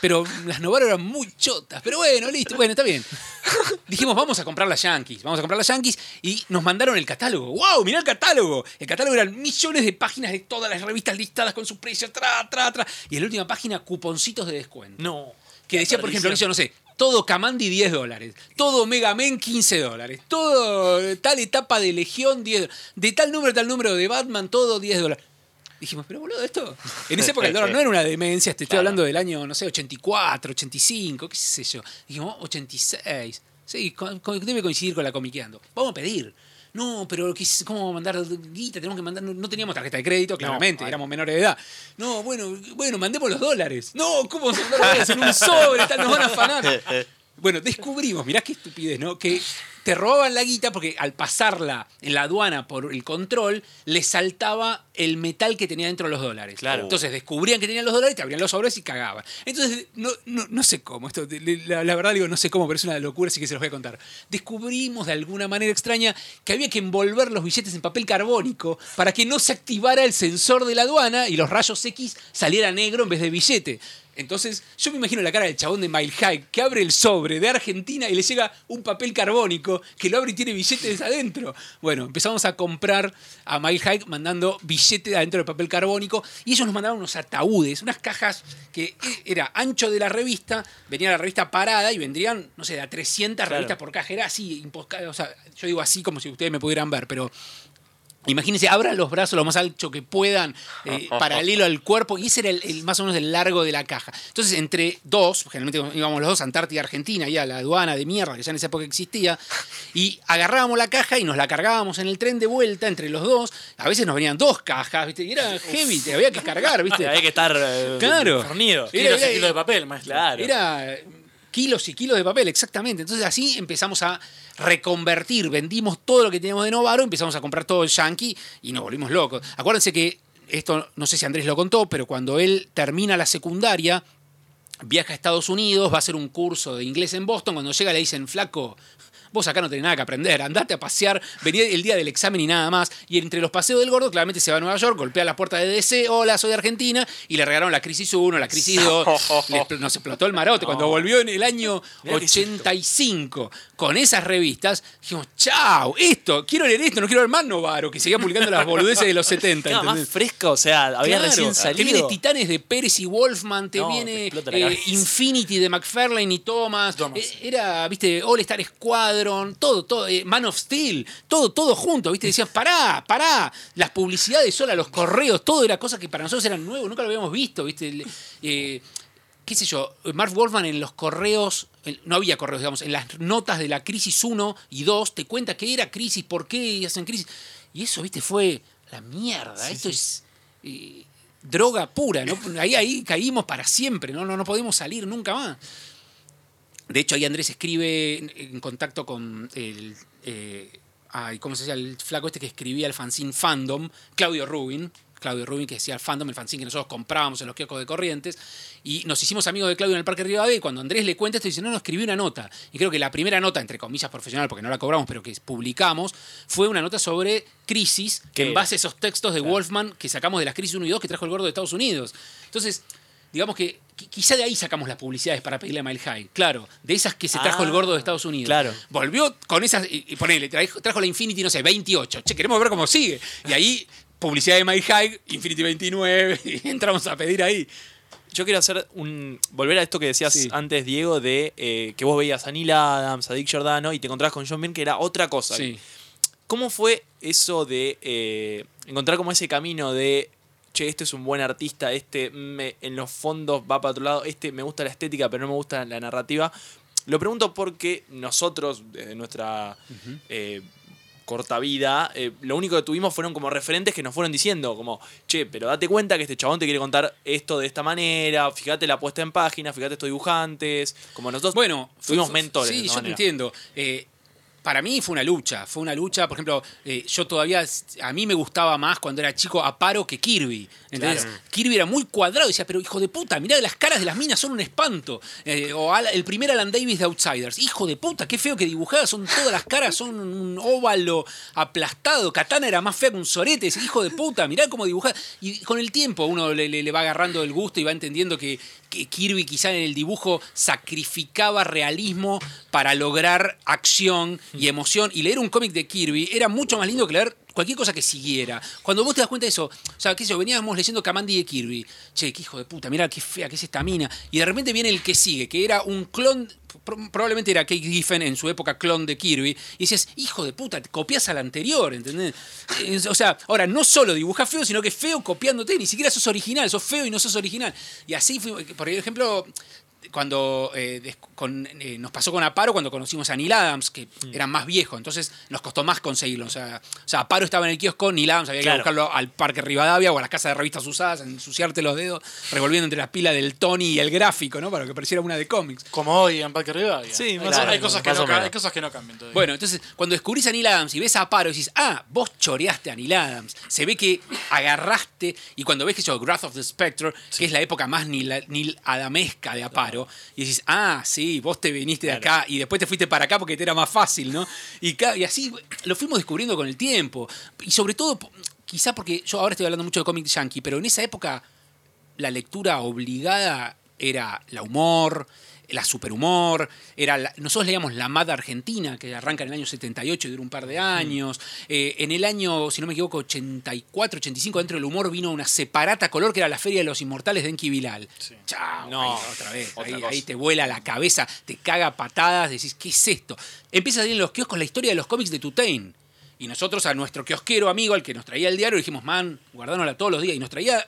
Pero las Novaro eran muy chotas. Pero bueno, listo, bueno, está bien. Dijimos, vamos a comprar las Yankees. Vamos a comprar las Yankees y nos mandaron el catálogo. ¡Wow! Mirá el catálogo. El catálogo eran millones de páginas de todas las revistas listadas con sus precios, tra, tra, tra. Y en la última página, cuponcitos de descuento. No. Que decía, por ejemplo, yo no sé, todo Kamandi 10 dólares, todo Mega Man 15 dólares, todo tal etapa de Legión 10 dólares, de tal número a tal número de Batman, todo 10 dólares. Dijimos, pero boludo, esto. En esa época el dólar no era una demencia, te estoy Claro. hablando del año, no sé, 84, 85, qué sé yo. Dijimos, 86. Sí, debe coincidir con la comiqueando. Vamos a pedir. No, pero ¿qué es- ¿cómo vamos a mandar guita? Tenemos que mandar. No, no teníamos tarjeta de crédito, claramente, éramos menores de edad. No, bueno, bueno, mandemos los dólares. No, ¿cómo vamos a mandar dólares en un sobre? Tal, Nos van a afanar. Bueno, descubrimos, mirá qué estupidez, ¿no? Que te robaban la guita porque al pasarla en la aduana por el control, le saltaba el metal que tenía dentro de los dólares. Claro. Entonces descubrían que tenían los dólares, te abrían los sobres y cagaban. Entonces, no, no, no sé cómo, esto, la, la verdad digo, no sé cómo, pero es una locura, así que se los voy a contar. Descubrimos de alguna manera extraña que había que envolver los billetes en papel carbónico para que no se activara el sensor de la aduana y los rayos X saliera negro en vez de billete. Entonces, yo me imagino la cara del chabón de Mile High que abre el sobre de Argentina y le llega un papel carbónico que lo abre y tiene billetes adentro. Bueno, empezamos a comprar a Mile High mandando billetes adentro del papel carbónico y ellos nos mandaban unos ataúdes, unas cajas que era ancho de la revista, venía la revista parada y vendrían, no sé, de a 300 Claro. revistas por caja. Era así, o sea, yo digo así como si ustedes me pudieran ver, pero Imagínense, abran los brazos lo más alto que puedan, eh, paralelo al cuerpo, y ese era el, el- más o menos el largo de la caja. Entonces, entre dos, generalmente íbamos los dos, Antártida, Argentina, y a la aduana de mierda, que ya en esa época existía, y agarrábamos la caja y nos la cargábamos en el tren de vuelta entre los dos. A veces nos venían dos cajas, ¿viste? Y era heavy, te había que cargar, ¿viste? Hay que estar eh, Claro. fornido. Era- era- de papel, maestro. Claro. Era kilos y kilos de papel, exactamente. Entonces así empezamos a reconvertir, vendimos todo lo que teníamos de Novaro, empezamos a comprar todo el Yankee y nos volvimos locos. Acuérdense que, esto no sé si Andrés lo contó, pero cuando él termina la secundaria, viaja a Estados Unidos, va a hacer un curso de inglés en Boston, cuando llega le dicen, flaco, vos acá no tenés nada que aprender, andate a pasear, vení el día del examen y nada más. Y entre los paseos del gordo, claramente se va a Nueva York, golpea las puertas de DC, hola, soy de Argentina, y le regalaron la crisis 1, la crisis 2, le expl- nos explotó el marote. Cuando volvió en el año Mirá qué 85 con esas revistas, dijimos, chao, esto, quiero leer esto, no quiero ver más Novaro, que seguía publicando las boludeces de los 70. Claro, más fresco, o sea, había Claro, recién Te salido. viene Titanes de Pérez y Wolfman, te te viene eh. Infinity de McFarlane y Thomas. Thomas. Eh, Era, viste, All Star Todo, todo, eh, Man of Steel, todo, todo junto, viste. Decían, pará, pará. Las publicidades solas, los correos, todo era cosa que para nosotros eran nuevos, nunca lo habíamos visto, viste. Eh, qué sé yo, Mark Wolfman en los correos, no había correos, digamos, en las notas de la crisis 1 y 2, te cuenta qué era crisis, por qué hacen crisis. Y eso, viste, fue la mierda. Esto es eh, droga pura, ¿no? Ahí, ahí caímos para siempre, ¿no? No, no podemos salir nunca más. De hecho, ahí Andrés escribe en, en contacto con el. eh, ay, ¿Cómo se llama? El flaco este que escribía el fanzine Fandom, Claudio Rubin. Claudio Rubin, que decía el fandom, el fanzine que nosotros comprábamos en los kioscos de Corrientes. Y nos hicimos amigos de Claudio en el Parque Rivadavia. Y cuando Andrés le cuenta esto, dice: No, no, escribí una nota. Y creo que la primera nota, entre comillas profesional, porque no la cobramos, pero que publicamos, fue una nota sobre crisis, que ¿Qué en base a esos textos de Wolfman que sacamos de las crisis 1 y 2 que trajo el gordo de Estados Unidos. Entonces, digamos que quizá de ahí sacamos las publicidades para pedirle a Mile High. Claro, de esas que se trajo Ah, el gordo de Estados Unidos. claro. Volvió con esas, y, ponele, trajo, trajo la Infinity, no sé, 28. Che, queremos ver cómo sigue. Y ahí, publicidad de Mile High, Infinity 29, y entramos a pedir ahí. Yo quiero hacer un. Volver a esto que decías Sí. antes, Diego, de eh, que vos veías a Neil Adams, a Dick Giordano y te encontrabas con John Byrne, que era otra cosa. Sí. ¿Cómo fue eso de eh, encontrar como ese camino de, che, este es un buen artista, este me- en los fondos va para otro lado, este me gusta la estética, pero no me gusta la narrativa? Lo pregunto porque nosotros, desde nuestra eh, corta vida, eh, lo único que tuvimos fueron como referentes que nos fueron diciendo, como, che, pero date cuenta que este chabón te quiere contar esto de esta manera, fíjate la puesta en página, fíjate estos dibujantes, como nosotros Bueno, tuvimos mentores. Sí, yo te entiendo. Eh, para mí fue una lucha, fue una lucha, por ejemplo, eh, yo todavía, a mí me gustaba más cuando era chico Aparo que Kirby. Entonces, Kirby era muy cuadrado y decía, pero hijo de puta, mirá, las caras de las minas son un espanto. Eh, o Al- el primer Alan Davis de Outsiders, hijo de puta, qué feo que dibujaba, son todas las caras, son un óvalo aplastado. Katana era más fea que un sorete, hijo de puta, mirá cómo dibujaba. Y con el tiempo uno le, le- le va agarrando el gusto y va entendiendo que, que Kirby quizá en el dibujo sacrificaba realismo para lograr acción y emoción. Y leer un cómic de Kirby era mucho más lindo que leer cualquier cosa que siguiera. Cuando vos te das cuenta de eso, o sea, qué sé yo, veníamos leyendo Kamandi de Kirby. Che, qué hijo de puta, mira qué fea que es esta mina. Y de repente viene el que sigue, que era un clon, pro- probablemente era Kate Giffen en su época clon de Kirby. Y decías, hijo de puta, te copias al anterior, ¿entendés? O sea, ahora no solo dibujas feo, sino que feo copiándote, ni siquiera sos original, sos feo y no sos original. Y así por ejemplo, cuando eh, con- eh, nos pasó con Aparo cuando conocimos a Neil Adams, que Mm. era más viejo, entonces nos costó más conseguirlo. O sea, o sea, Aparo estaba en el kiosco, Neil Adams había Claro. que buscarlo al Parque Rivadavia o a la casa de revistas usadas, ensuciarte los dedos, revolviendo entre las pilas del Tony y el gráfico, ¿no? Para que pareciera una de cómics. Como hoy en Parque Rivadavia. Sí, hay, más cosas- hay que no, o ca- menos. hay cosas que no cambian todavía. Bueno, entonces cuando descubrís a Neil Adams y ves a Aparo, decís, ah, vos choreaste a Neil Adams. Se ve que agarraste, y cuando ves que yo, Wrath of the Spectre, que es la época más Neil, Neil Adamesca de Aparo, y decís, ah, sí, vos te viniste de acá y después te fuiste para acá porque te era más fácil, ¿no? Y, y así lo fuimos descubriendo con el tiempo. Y sobre todo, quizá porque yo ahora estoy hablando mucho de cómic yankee, pero en esa época la lectura obligada era la humor, la superhumor, era la- nosotros leíamos La Mad Argentina, que arranca en el año 78 y dura un par de años. Eh, en el año, si no me equivoco, 84, 85, dentro del humor vino una separata color que era la Feria de los Inmortales de Enki Bilal. Chao, No, ahí, otra vez. otra Ahí, te vuela la cabeza, te caga patadas, decís, ¿qué es esto? Empieza a salir en los kioscos la historia de los cómics de Tutain. Y nosotros a nuestro kiosquero amigo, al que nos traía el diario, dijimos, man, guardánosla todos los días. Y nos traía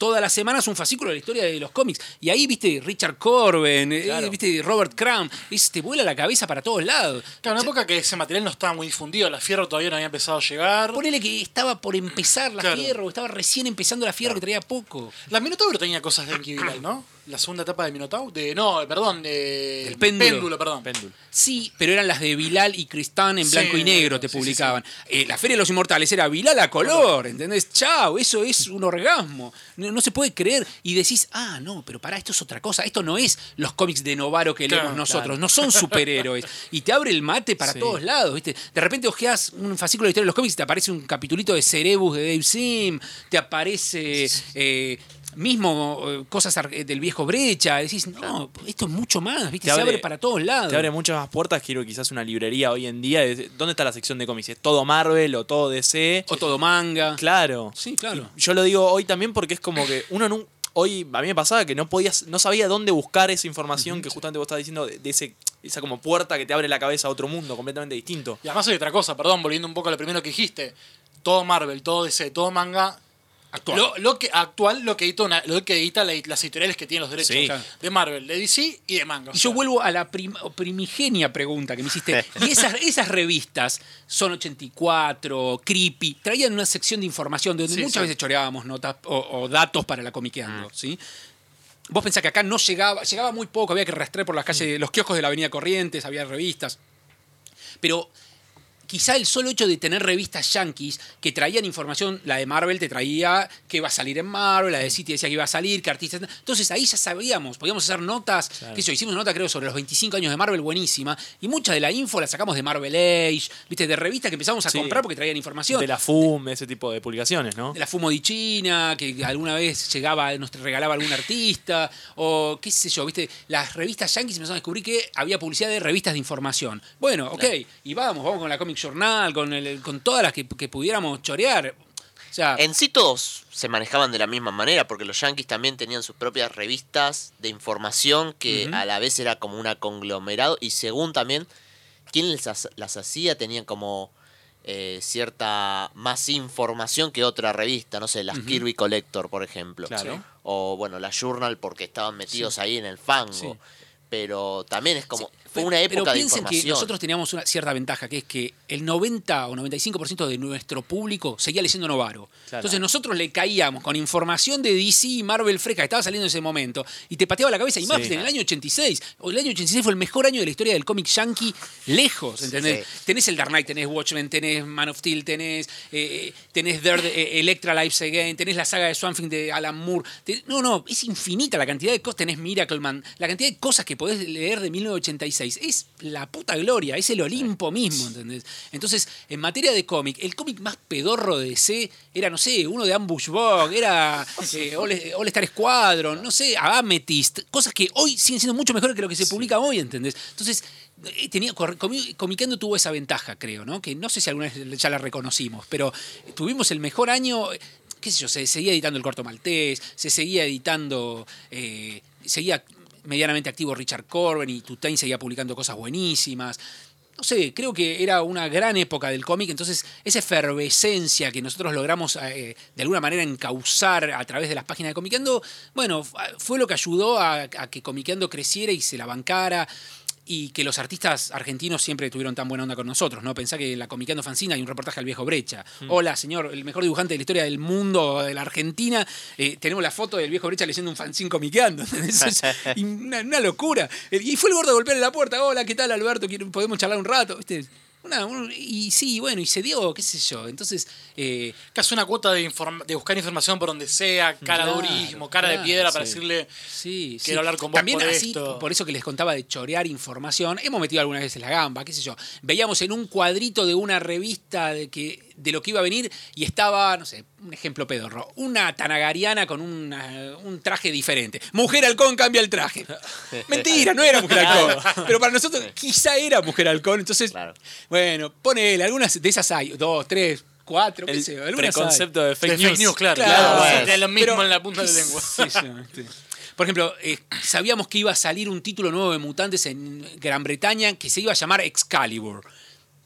todas las semanas un fascículo de la historia de los cómics. Y ahí, viste, Richard Corben, eh, viste, Robert Crumb. Es, te vuela la cabeza para todos lados. Claro, en una época que ese material no estaba muy difundido, la fierro todavía no había empezado a llegar. Ponele que estaba por empezar la Claro. Fierro, estaba recién empezando la Fierro que traía poco. La Minotauro tenía cosas de Enki Bilal, ¿no? La segunda etapa de Minotauro. De, no, perdón, de. Del péndulo. perdón. Péndulo. Sí, pero eran las de Bilal y Cristán en Sí, blanco y negro, te sí, sí, publicaban. Eh, la Feria de los Inmortales era Bilal a color, ¿entendés? Chao, eso es un orgasmo. No, no se puede creer. Y decís, ah, no, pero pará, esto es otra cosa. Esto no es los cómics de Novaro que Claro, leemos nosotros. claro. No son superhéroes. y te abre el mate para todos lados, ¿viste? De repente ojeas un fascículo de historia de los cómics y te aparece un capitulito de Cerebus de Dave Sim, te aparece. eh, Mismo eh, cosas ar- del viejo brecha, decís, no, esto es mucho más, ¿viste? Te Se abre- para todos lados. Te abre muchas más puertas. Quiero quizás una librería hoy en día. ¿Dónde está la sección de cómics? ¿Es todo Marvel o todo DC? O todo manga. Claro. Sí, claro. Y Yo lo digo hoy también porque es como que uno no, hoy a mí me pasaba que no podías, no sabía dónde buscar esa información que justamente vos estás diciendo de, de ese, esa como puerta que te abre la cabeza a otro mundo completamente distinto. Y además hay otra cosa, perdón, volviendo un poco a lo primero que dijiste. Todo Marvel, todo DC, todo manga. Actual. Lo, lo que, actual, lo que edita, una- lo que edita la- las editoriales que tienen los derechos. Sí. De Marvel, de DC y de manga. Y yo sea, vuelvo a la prim- primigenia pregunta que me hiciste. Y esas, esas revistas, Son 84, Creepy, traían una sección de información donde Sí, muchas sí. veces choreábamos notas o, o datos para la comiqueando, ¿sí? Vos pensás que acá no llegaba, llegaba muy poco, había que rastrear por las calles, los kioscos de la Avenida Corrientes, había revistas. Pero quizá el solo hecho de tener revistas yankees que traían información, la de Marvel te traía que iba a salir en Marvel, la de City decía que iba a salir, que artistas. Entonces ahí ya sabíamos, podíamos hacer notas, qué sé yo, hicimos una nota creo sobre los 25 años de Marvel buenísima, y mucha de la info la sacamos de Marvel Age, viste, de revistas que empezamos a Sí. comprar porque traían información. De la FUM, ese tipo de publicaciones, ¿no? de la Fumo di China, que alguna vez llegaba, nos regalaba algún artista, o qué sé yo, viste, las revistas yankees empezaron a descubrir que había publicidad de revistas de información. Bueno, ok, y vamos, vamos con la Comic Journal, con, el, con todas las que, que pudiéramos chorear. O sea, En sí todos se manejaban de la misma manera, porque los yankees también tenían sus propias revistas de información que a la vez era como una conglomerado y según también has- las hacía tenían como eh, cierta más información que otra revista, no sé, las Kirby Collector, por ejemplo. Claro. O bueno, la Journal porque estaban metidos ahí en el fango. Sí. Pero también es como... Fue una Pero de piensen que nosotros teníamos una cierta ventaja, que es que el 90 o 95% de nuestro público seguía leyendo Novaro. Claro. Entonces nosotros le caíamos con información de DC y Marvel fresca que estaba saliendo en ese momento y te pateaba la cabeza. Y más Sí. en el año 86. O el año 86 fue el mejor año de la historia del cómic yankee lejos, ¿entendés? Sí. Tenés el Dark Knight, tenés Watchmen, tenés Man of Steel, tenés, eh, tenés Dark- eh, Electra Lives Again, tenés la saga de Swamp Thing de Alan Moore. No, no, es infinita la cantidad de cosas. Tenés Miracleman, la cantidad de cosas que podés leer de 1986. Es la puta gloria, es el Olimpo mismo, ¿entendés? Entonces, en materia de cómic, el cómic más pedorro de DC era, no sé, uno de Ambush Bug, era eh, All, All Star Squadron, no sé, Amethyst, cosas que hoy siguen siendo mucho mejores que lo que se publica hoy, ¿entendés? Entonces, eh, tenía, cor- comi- Comiqueando tuvo esa ventaja, creo, ¿no? Que no sé si alguna vez ya la reconocimos, pero tuvimos el mejor año, qué sé yo, se seguía editando el corto maltés, se seguía editando, eh, seguía medianamente activo Richard Corben y Tutain seguía publicando cosas buenísimas. No sé, creo que era una gran época del cómic, entonces esa efervescencia que nosotros logramos eh, de alguna manera encauzar a través de las páginas de Comiqueando, bueno, fue lo que ayudó a, a que Comiqueando creciera y se la bancara y que los artistas argentinos siempre tuvieron tan buena onda con nosotros, ¿no? Pensá que en la Comiqueando Fanzina hay un reportaje al viejo Brecha. Hola, señor, el mejor dibujante de la historia del mundo, de la Argentina. Eh, tenemos la foto del viejo Brecha leyendo un fanzine comiqueando. Eso es una, una locura. Y fue el gordo a golpearle la puerta. Hola, ¿qué tal, Alberto? ¿Quiere- ¿Podemos charlar un rato? ¿Viste? Una- un- y sí, bueno, y se dio, qué sé yo. Entonces, eh, Casi una cuota de, buscar información por donde sea, cara Claro, durismo, cara de piedra para sí. decirle. Sí, sí. Quiero hablar con vos También por así, esto. por eso que les contaba de chorear información, hemos metido algunas veces la gamba, qué sé yo. Veíamos en un cuadrito de una revista de, que, de lo que iba a venir y estaba, no sé, un ejemplo pedorro, una tanagariana con una- un traje diferente. Mujer halcón cambia el traje. Mentira, no era mujer halcón. Pero para nosotros quizá era mujer halcón, entonces, Claro. bueno, ponele, algunas de esas hay, dos, tres, cuatro, qué El sé yo, algunas hay. preconcepto de fake de news. fake news, claro. Claro, claro, bueno. de lo mismo Pero- en la punta de la lengua. Sí, sí, sí. Por ejemplo, eh, sabíamos que iba a salir un título nuevo de Mutantes en Gran Bretaña que se iba a llamar Excalibur.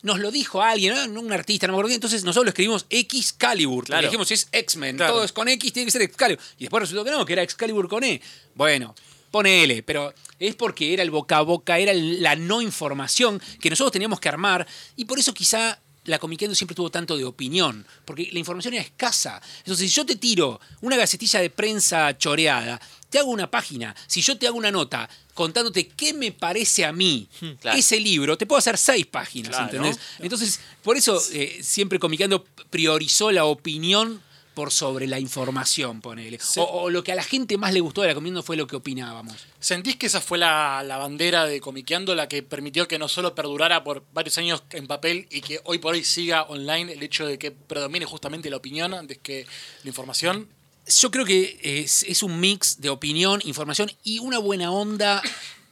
Nos lo dijo alguien, ¿no? un artista, no me acuerdo quién, entonces nosotros lo escribimos Excalibur. Claro. Claro. Dijimos, es X-Men, Claro. todo es con X, tiene que ser Excalibur. Y después resultó que no, que era Excalibur con E. Bueno, ponele, pero es porque era el boca a boca, era la no información que nosotros teníamos que armar y por eso quizá la Comiquendo siempre tuvo tanto de opinión, porque la información era escasa. Entonces, si yo te tiro una gacetilla de prensa choreada, te hago una página, si yo te hago una nota contándote qué me parece a mí Claro. ese libro, te puedo hacer seis páginas, Claro. ¿entendés? Entonces, por eso eh, siempre Comiqueando priorizó la opinión por sobre la información, ponele. O, o lo que a la gente más le gustó de la Comiquendo fue lo que opinábamos. ¿Sentís que esa fue la, la bandera de Comiqueando la que permitió que no solo perdurara por varios años en papel y que hoy por hoy siga online el hecho de que predomine justamente la opinión antes que la información? Yo creo que es, es un mix de opinión, información y una buena onda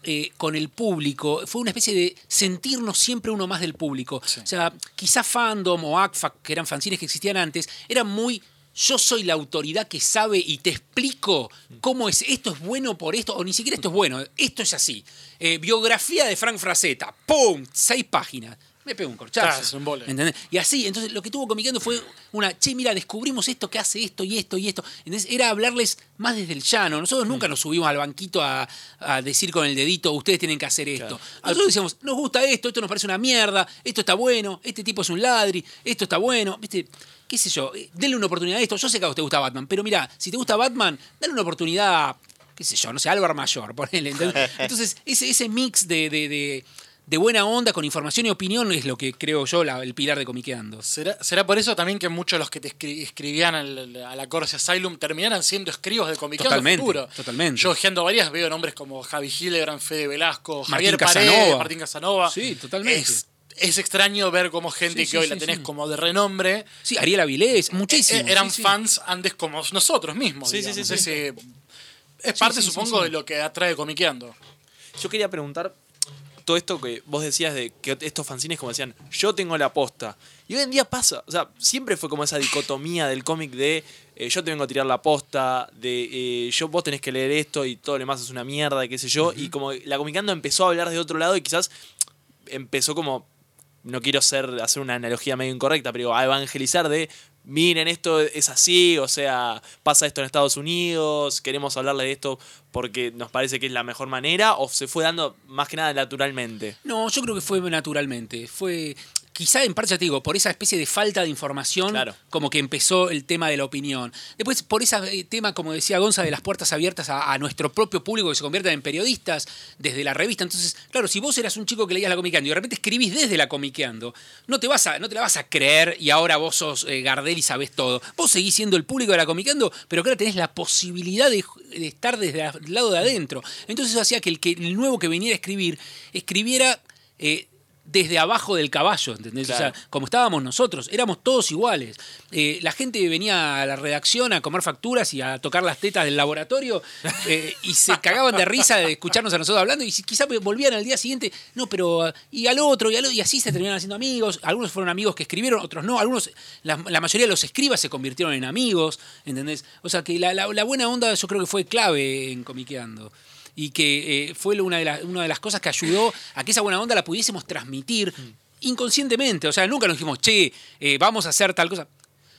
eh, con el público. Fue una especie de sentirnos siempre uno más del público. Sí. O sea, quizá Fandom o ACFA, que eran fanzines que existían antes, eran muy. Yo soy la autoridad que sabe y te explico cómo es. Esto es bueno por esto, o ni siquiera esto es bueno. Esto es así. Eh, biografía de Frank Frazetta. ¡Pum! Seis páginas. Me pego un corchazo. Un. ¿Entendés? Y así, entonces lo que tuvo Comiqueando fue una, che, mira, descubrimos esto que hace esto y esto y esto. Entonces era hablarles más desde el llano. Nosotros nunca nos subimos al banquito a, a decir con el dedito, ustedes tienen que hacer esto. Nosotros decíamos, nos gusta esto, esto nos parece una mierda, esto está bueno, este tipo es un ladri, esto está bueno, ¿viste? qué sé yo, eh, denle una oportunidad a esto. Yo sé que a vos te gusta Batman, pero mira, si te gusta Batman, dale una oportunidad a, qué sé yo, no sé, Álvaro Mayor, ponele. ¿entendés? Entonces, ese, ese mix de, de- de- de buena onda con información y opinión es lo que creo yo la- el pilar de Comiqueando. ¿Será, será por eso también que muchos de los que te escri- escribían al- a la Corsi Asylum terminaran siendo escribos de Comiqueando Totalmente, futuro? totalmente. Yo ojeando varias veo nombres como Javi Hildebrand, Fede Velasco, Martín Javier Paredes, Casanova. Martín Casanova. Sí, totalmente. Es, es extraño ver cómo gente Sí, que sí, hoy sí, la tenés sí. como de renombre Sí, Ariel Avilés, muchísimo. eh, eran sí, sí. fans antes como nosotros mismos. Sí, sí, digamos. sí, sí. Ese- es parte, sí, sí, supongo, sí. de lo que atrae Comiqueando. Yo quería preguntar todo esto que vos decías de que estos fanzines como decían, yo tengo la posta. Y hoy en día pasa, o sea, siempre fue como esa dicotomía del cómic de eh, yo te vengo a tirar la posta, de eh, yo vos tenés que leer esto y todo lo demás es una mierda, qué sé yo. Y como la comicando empezó a hablar de otro lado y quizás empezó como, no quiero ser, hacer una analogía medio incorrecta, pero a evangelizar de miren, esto es así, o sea, pasa esto en Estados Unidos, queremos hablarle de esto porque nos parece que es la mejor manera, o se fue dando más que nada naturalmente? No, yo creo que fue naturalmente. Fue. Quizá en parte, ya te digo, por esa especie de falta de información, Claro. como que empezó el tema de la opinión. Después, por ese tema, como decía Gonza, de las puertas abiertas a, a nuestro propio público que se convierten en periodistas desde la revista. Entonces, claro, si vos eras un chico que leías la Comiqueando y de repente escribís desde la Comiqueando, no te, vas a, no te la vas a creer y ahora vos sos eh, Gardel y sabés todo. Vos seguís siendo el público de la Comiqueando, pero claro, tenés la posibilidad de, de estar desde el lado de adentro. Entonces eso hacía que el, que el nuevo que viniera a escribir, escribiera... eh, desde abajo del caballo, ¿entendés? O sea, como estábamos nosotros, éramos todos iguales. Eh, la gente venía a la redacción a comer facturas y a tocar las tetas del laboratorio eh, y se cagaban de risa de escucharnos a nosotros hablando y quizá volvían al día siguiente, no, pero y al otro, y al otro, y así se terminaron haciendo amigos. Algunos fueron amigos que escribieron, otros no. Algunos, la, la mayoría de los escribas se convirtieron en amigos, ¿entendés? O sea que la, la- la buena onda yo creo que fue clave en Comiqueando y que eh, fue una de, las- una de las cosas que ayudó a que esa buena onda la pudiésemos transmitir inconscientemente. O sea, nunca nos dijimos, che, eh, vamos a hacer tal cosa.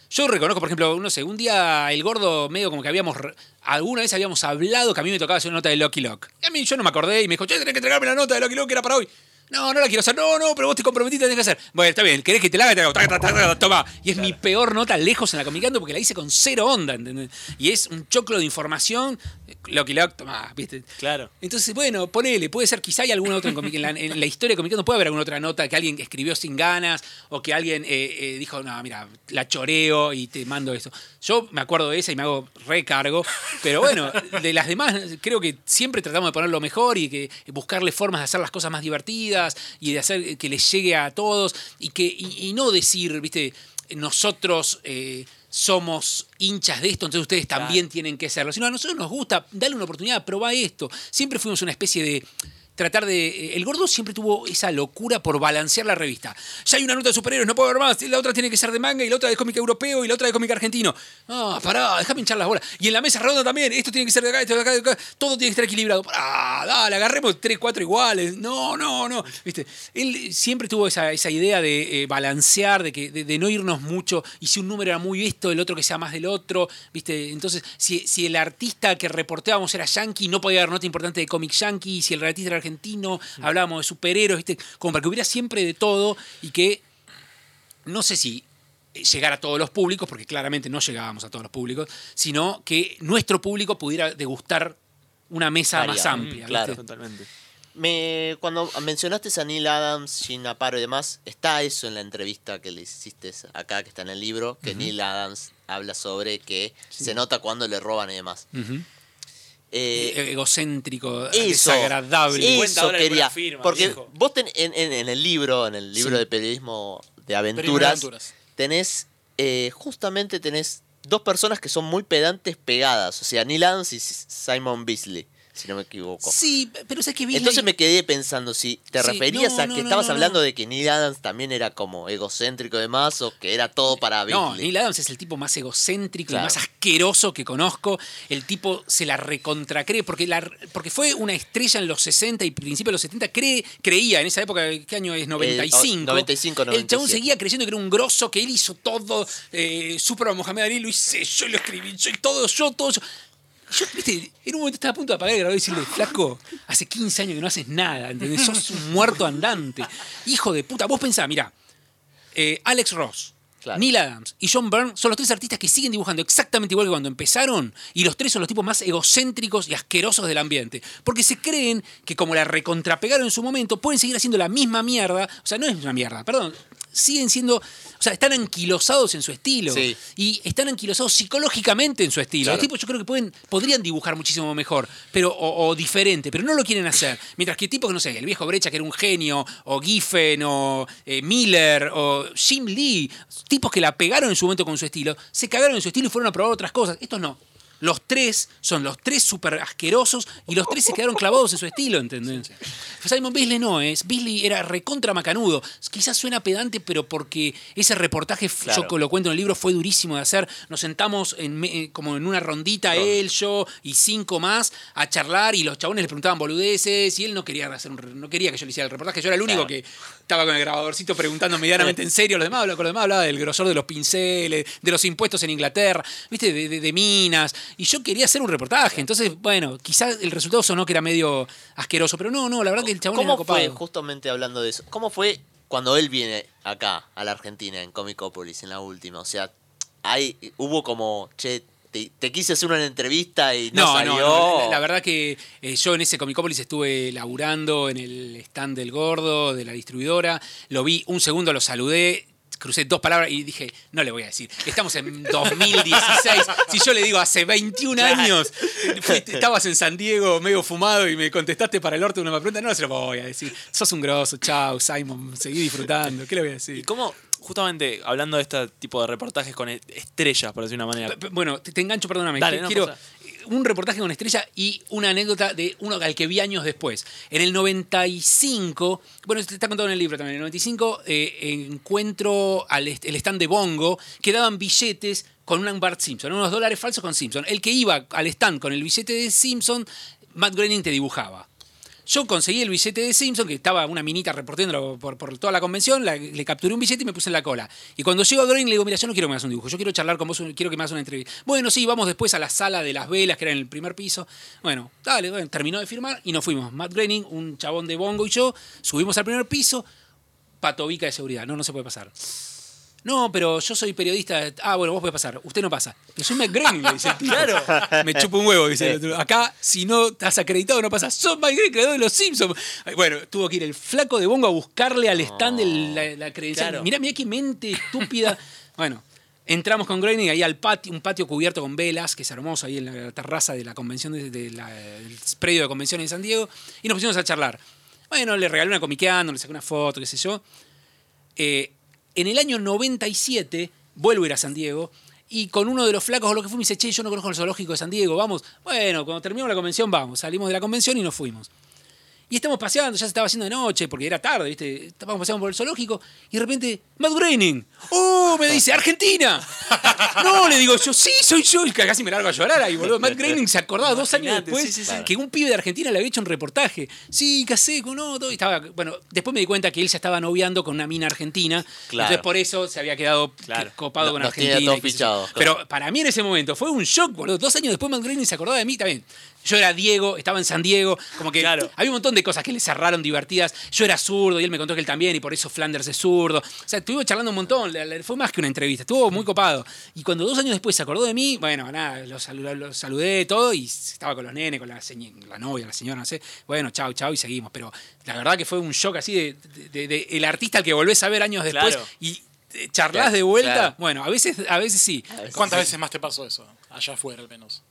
Yo reconozco, por ejemplo, no sé, un día el gordo medio como que habíamos, alguna vez habíamos hablado que a mí me tocaba hacer una nota de Lucky Lock. Y a mí yo no me acordé y me dijo, che, tenés que entregarme la nota de Lucky Lock que era para hoy. No, no la quiero hacer. No, no, pero vos te comprometiste, tenés que hacer. Bueno, está bien, querés que te la haga, te hago. Toma. Y es mi peor nota lejos en la Comicando porque la hice con cero onda, ¿entendés? Y es un choclo de información. Lucky Lock, toma, ¿viste? Claro. Entonces, bueno, ponele, puede ser, quizá hay alguna otra en, la, en la historia de Comicando, puede haber alguna otra nota que alguien escribió sin ganas o que alguien eh, eh, dijo, no, mira, la choreo y te mando esto. Yo me acuerdo de esa y me hago recargo, pero bueno, de las demás creo que siempre tratamos de poner lo mejor y que buscarle formas de hacer las cosas más divertidas y de hacer que les llegue a todos y, que, y, y no decir, viste, nosotros... eh, somos hinchas de esto, entonces ustedes Claro. también tienen que serlo. Sino a nosotros nos gusta darle una oportunidad, probar esto. Siempre fuimos una especie de tratar de... eh, El gordo siempre tuvo esa locura por balancear la revista. Ya hay una nota de superhéroes, no puedo ver más. La otra tiene que ser de manga y la otra de cómic europeo y la otra de cómic argentino. Ah, pará, déjame hinchar las bolas. Y en la mesa redonda también, esto tiene que ser de acá, esto de acá, de acá. Todo tiene que estar equilibrado. Pará, dale, agarremos tres, cuatro iguales. No, no, no. ¿Viste? Él siempre tuvo esa, esa idea de eh, balancear, de, que, de, de no irnos mucho. Y si un número era muy esto, el otro que sea más del otro. ¿Viste? Entonces, si, si el artista que reporteábamos era yankee, no podía haber nota importante de cómic yankee. Si el artista era argentino, hablábamos de superhéroes, ¿viste? Como para que hubiera siempre de todo y que no sé si llegar a todos los públicos, porque claramente no llegábamos a todos los públicos, sino que nuestro público pudiera degustar una mesa más amplia. mm. Totalmente. Me, cuando mencionaste a Neil Adams, Gene Aparo y demás, está eso en la entrevista que le hiciste acá, que está en el libro, que Neil Adams habla sobre que se nota cuando le roban y demás. Eh, E- Egocéntrico, eso, desagradable. Eso 50 dólares por quería. firma, porque viejo. vos ten- en, en- en el libro, en el libro Sí. de periodismo de Periodismo de aventuras, aventuras. tenés, eh, justamente tenés dos personas que son muy pedantes pegadas. O sea, Neil Adams y Simon Beasley, si no me equivoco. Sí, pero es que Beasley- Entonces me quedé pensando si te Sí, referías no, a que no, estabas no, hablando de que Neil Adams también era como egocéntrico y demás o que era todo para No. Neil Adams es el tipo más egocéntrico Claro. y más asqueroso que conozco. El tipo se la recontracree porque, la, porque fue una estrella en los 60 y principios de los 70. Cree, creía en esa época, ¿qué año es? 95. 95, El chabón 97. seguía creyendo que era un grosso, que él hizo todo. Eh, Super Mohamed Ali lo hice yo, lo escribí yo, todo yo, todo yo. Yo, viste, en un momento estaba a punto de apagar el grabador y decirle, flaco, hace 15 años que no haces nada, ¿entendés? Sos un muerto andante. Hijo de puta, vos pensá, mirá, eh, Alex Ross, Claro. Neil Adams y John Byrne son los tres artistas que siguen dibujando exactamente igual que cuando empezaron y los tres son los tipos más egocéntricos y asquerosos del ambiente. Porque se creen que como la recontrapegaron en su momento, pueden seguir haciendo la misma mierda. O sea, no es una mierda, perdón. Siguen siendo, o sea, están anquilosados en su estilo. Sí. Y están anquilosados psicológicamente en su estilo. Claro. Los tipos yo creo que pueden, podrían dibujar muchísimo mejor, pero, o, o diferente, pero no lo quieren hacer. Mientras que tipos que, no sé, el viejo Brecha, que era un genio, o Giffen, o eh, Miller, o Jim Lee, tipos que la pegaron en su momento con su estilo, se cagaron en su estilo y fueron a probar otras cosas. Estos no. Los tres son los tres súper asquerosos y los tres se quedaron clavados en su estilo, ¿entendés? Simon Bisley no es. Bisley era recontra macanudo. Quizás suena pedante, pero porque ese reportaje, Claro. yo lo cuento en el libro, fue durísimo de hacer. Nos sentamos en eh, como en una rondita, él, yo y cinco más, a charlar y los chabones le preguntaban boludeces y él no quería hacer un no quería que yo le hiciera el reportaje. Yo era el único Claro. que estaba con el grabadorcito preguntando medianamente en serio. Los demás, hablaba- los demás hablaba del grosor de los pinceles, de los impuestos en Inglaterra, ¿viste? De, de- de minas. Y yo quería hacer un reportaje. Entonces, bueno, quizás el resultado sonó que era medio asqueroso, pero no, no, la verdad que el chabón era ¿Cómo fue, copado. justamente hablando de eso, cómo fue cuando él viene acá, a la Argentina, en Comicopolis, en la última? O sea, hay, hubo como, che, te, te quise hacer una entrevista y no, No, salió. no, no, la, la verdad que eh, yo en ese Comicópolis estuve laburando en el stand del gordo, de la distribuidora, lo vi un segundo, lo saludé, crucé dos palabras y dije, no le voy a decir, estamos en 2016, si yo le digo hace 21 años, fuiste- estabas en San Diego medio fumado y me contestaste para el orto de una pregunta, no se lo voy a decir, sos un grosso, chao, Simon, seguí disfrutando, ¿qué le voy a ¿Y decir? cómo, justamente hablando de este tipo de reportajes con e- estrellas, por decir una manera? P- Bueno, te, te engancho, perdóname. Dale, no Quiero pasa. un reportaje con estrella y una anécdota de uno al que vi años después. En el 95, bueno, esto está contado en el libro también. En el 95 eh, encuentro al est- el stand de Bongo que daban billetes con un Bart Simpson, unos dólares falsos con Simpson. El que iba al stand con el billete de Simpson, Matt Groening te dibujaba. Yo conseguí el billete de Simpson, que estaba una minita reportándolo por, toda la convención, le capturé un billete y me puse en la cola. Y cuando llego a Groening le digo, mira, yo no quiero que me hagas un dibujo, yo quiero charlar con vos, quiero que me hagas una entrevista. Bueno, sí, vamos después a la sala de las velas, que era en el primer piso. Bueno, dale, terminó de firmar y nos fuimos. Matt Groening, un chabón de bongo y yo, subimos al primer piso, patobica de seguridad, no, no se puede pasar. No, pero yo soy periodista. Ah, bueno, vos podés pasar. Usted no pasa. Pero soy Groening, le dice el. Claro. Me chupa un huevo, dice el otro. Acá, si no estás acreditado, no pasa. Sos Groening, creador de los Simpsons. Bueno, tuvo que ir el flaco de Bongo a buscarle al stand de la, la credencial. Claro. Mirá, mirá qué mente estúpida. bueno, entramos con Groening ahí al patio, un patio cubierto con velas, que es hermoso, ahí en la terraza de la convención, de, de la- del predio de convención en San Diego, y nos pusimos a charlar. Bueno, le regalé una comiqueando, le saqué una foto, qué sé yo. Eh, en el año 97 vuelvo a ir a San Diego y con uno de los flacos o lo que fue me dice, che, yo no conozco el zoológico de San Diego, vamos. Bueno, cuando terminamos la convención vamos. Salimos de la convención y nos fuimos. Y estamos paseando, ya se estaba haciendo de noche, porque era tarde, ¿viste? Estábamos paseando por el zoológico y de repente, Matt Groening. ¡Oh! Me dice, ¡Argentina! No, le digo yo, sí, soy yo. Y casi me largo a llorar ahí, boludo. Matt Groening se acordaba dos años después sí, sí, sí. que un pibe de Argentina le había hecho un reportaje. Sí, casé con otro. Y estaba, bueno, después me di cuenta que él se estaba noviando con una mina argentina. Claro. Entonces por eso se había quedado Claro. copado No- con Argentina. todos fichados, claro. Pero para mí en ese momento fue un shock, boludo. Dos años después Matt Groening se acordaba de mí también. Yo era Diego, estaba en San Diego, como que Claro. había un montón de cosas que le cerraron divertidas. Yo era zurdo y él me contó que él también, y por eso Flanders es zurdo. O sea, estuvimos charlando un montón, fue más que una entrevista, estuvo muy copado. Y cuando dos años después se acordó de mí, bueno, nada, lo saludé, lo saludé todo y estaba con los nenes, con la, novia, la señora, no sé. Bueno, chau, chau, y seguimos. Pero la verdad que fue un shock así de, de- de- de el artista al que volvés a ver años después Claro. y eh, charlas Claro, de vuelta. claro. Bueno, a veces, a veces sí. ¿Cuántas veces más te pasó eso? Allá afuera, al menos.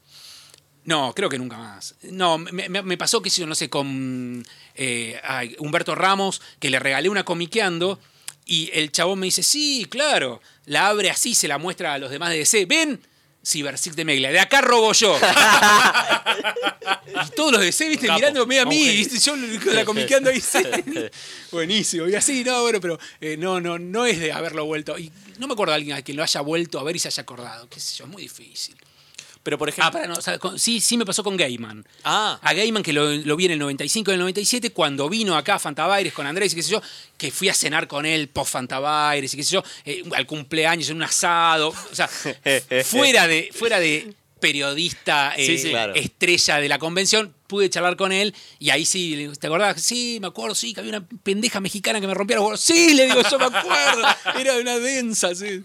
No, creo que nunca más. No, me, pasó que yo no sé, con eh, ay, Humberto Ramos, que le regalé una comiqueando, y el chabón me dice, sí, claro, la abre así, se la muestra a los demás de DC. ¿Ven? Cybersic de Meglia, de acá robo yo. y todos los DC, viste, capo, mirándome a mí, viste, yo la comiqueando ahí. Buenísimo. Y así, no, bueno, pero eh, no, no, no es de haberlo vuelto. Y no me acuerdo de alguien a quien lo haya vuelto a ver y se haya acordado. Qué sé yo, es muy difícil. Pero por Ah, ejemplo. para, no, o sea, con- sí, sí me pasó con Gayman. Ah, A Gayman, que lo, lo vi en el 95 y el 97, cuando vino acá a Fantabaires con Andrés y qué sé yo, que fui a cenar con él post Fantabaires y qué sé yo, eh, al cumpleaños en un asado. O sea, fuera de, fuera de periodista, eh, Sí, sí, claro. estrella de la convención, pude charlar con él y ahí sí, le digo, ¿te acordás? Sí, me acuerdo, sí, que había una pendeja mexicana que me rompía los huevos. Sí, le digo, yo me acuerdo. Era una densa, sí.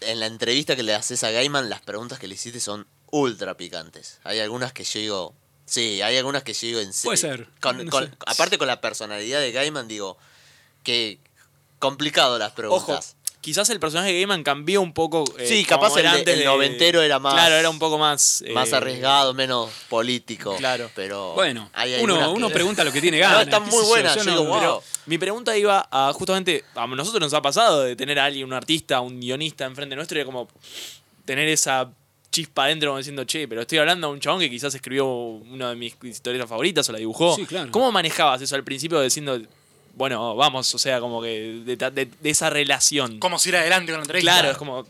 En la entrevista que le haces a Gaiman, las preguntas que le hiciste son ultra picantes. Hay algunas que yo digo. Sí, hay algunas que yo digo en serio. Puede ser, Con- no con- sé. Aparte con la personalidad de Gaiman, digo. Que complicado las ojo. preguntas. Quizás el personaje de Gaiman cambió un poco. eh, Sí, capaz el era de- antes el noventero era más- Claro, era un poco más. eh, Más arriesgado, menos político. Claro. Pero. Bueno, hay uno, uno que- pregunta lo que tiene No, ganas. están qué muy yo, buenas, yo yo no- digo, wow. Pero mi pregunta iba a justamente. A nosotros nos ha pasado de tener a alguien, un artista, un guionista enfrente nuestro y era como tener esa chispa adentro como diciendo, che, pero estoy hablando de un chabón que quizás escribió una de mis historietas favoritas o la dibujó. Sí, claro. ¿Cómo manejabas eso al principio diciendo, bueno, vamos, o sea, como que de, de- de esa relación? Cómo seguir adelante con la entrevista. Claro, es como,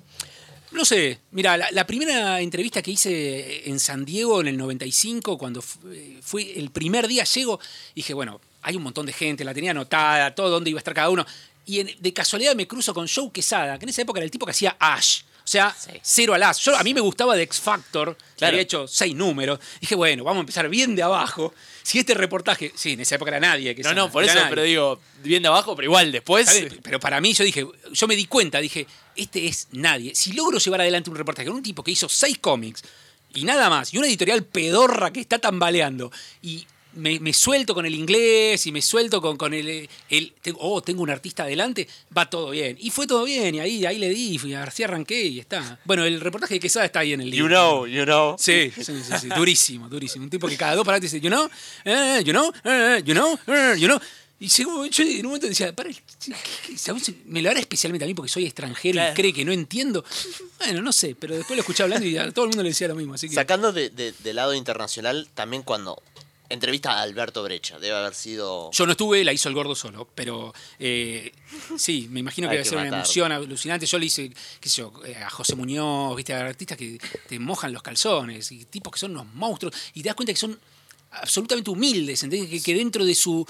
No sé, mira, la, la primera entrevista que hice en San Diego en el 95, cuando eh, fue el primer día, llego, dije, bueno, hay un montón de gente, la tenía anotada, todo, dónde iba a estar cada uno. Y en- de casualidad me cruzo con Joe Quesada, que en esa época era el tipo que hacía Ash. O sea, cero al as. Yo, a mí me gustaba de X Factor, que Claro. había hecho seis números. Dije, bueno, vamos a empezar bien de abajo. Si este reportaje. Sí, en esa época era nadie. no, Quesada, no, por eso, nadie. pero digo, bien de abajo, pero igual después... Pero para mí, yo dije, yo me di cuenta, dije, este es nadie. Si logro llevar adelante un reportaje con un tipo que hizo seis cómics y nada más, y una editorial pedorra que está tambaleando, y me, me suelto con el inglés y me suelto con, con el, el- tengo- Oh, tengo un artista adelante, va todo bien. Y fue todo bien, y ahí, ahí le di, fui, así arranqué y está. Bueno, el reportaje de Quesada está ahí en el libro. You know, you know. Sí, sí, sí, sí, durísimo, durísimo. Un tipo que cada dos palabras dice, you know, eh, you know, eh, you know, eh, you know. Y según- yo en un momento decía, para, ¿sabes? me lo hará especialmente a mí porque soy extranjero Claro. y cree que no entiendo. Bueno, no sé, pero después lo escuché hablando y a todo el mundo le decía lo mismo. Así que, Sacando de, de- del lado internacional, también cuando entrevista a Alberto Brecha, debe haber sido... yo no estuve, la hizo el gordo solo, pero eh, sí, me imagino que debe ser una emoción alucinante. Yo le hice, qué sé yo, eh, a José Muñoz, viste, a artistas que te mojan los calzones y tipos que son unos monstruos y te das cuenta que son absolutamente humildes, ¿entendés? Que, que dentro de su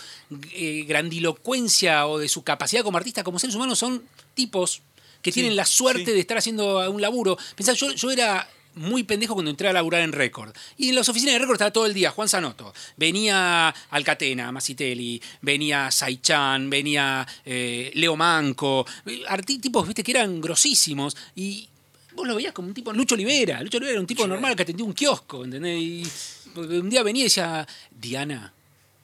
eh, grandilocuencia o de su capacidad como artista, como seres humanos, son tipos que tienen la suerte sí. de estar haciendo un laburo. Pensá, yo, yo era muy pendejo cuando entré a laburar en Record. Y en las oficinas de Record estaba todo el día Juan Sanoto. Venía Alcatena, Masitelli, venía Saichan, venía eh, Leo Manco. tipos, viste, que eran grosísimos. Y vos lo veías como un tipo, Lucho Olivera. Lucho Olivera era un tipo normal que atendía un kiosco, ¿entendés? Y un día venía y decía, Diana,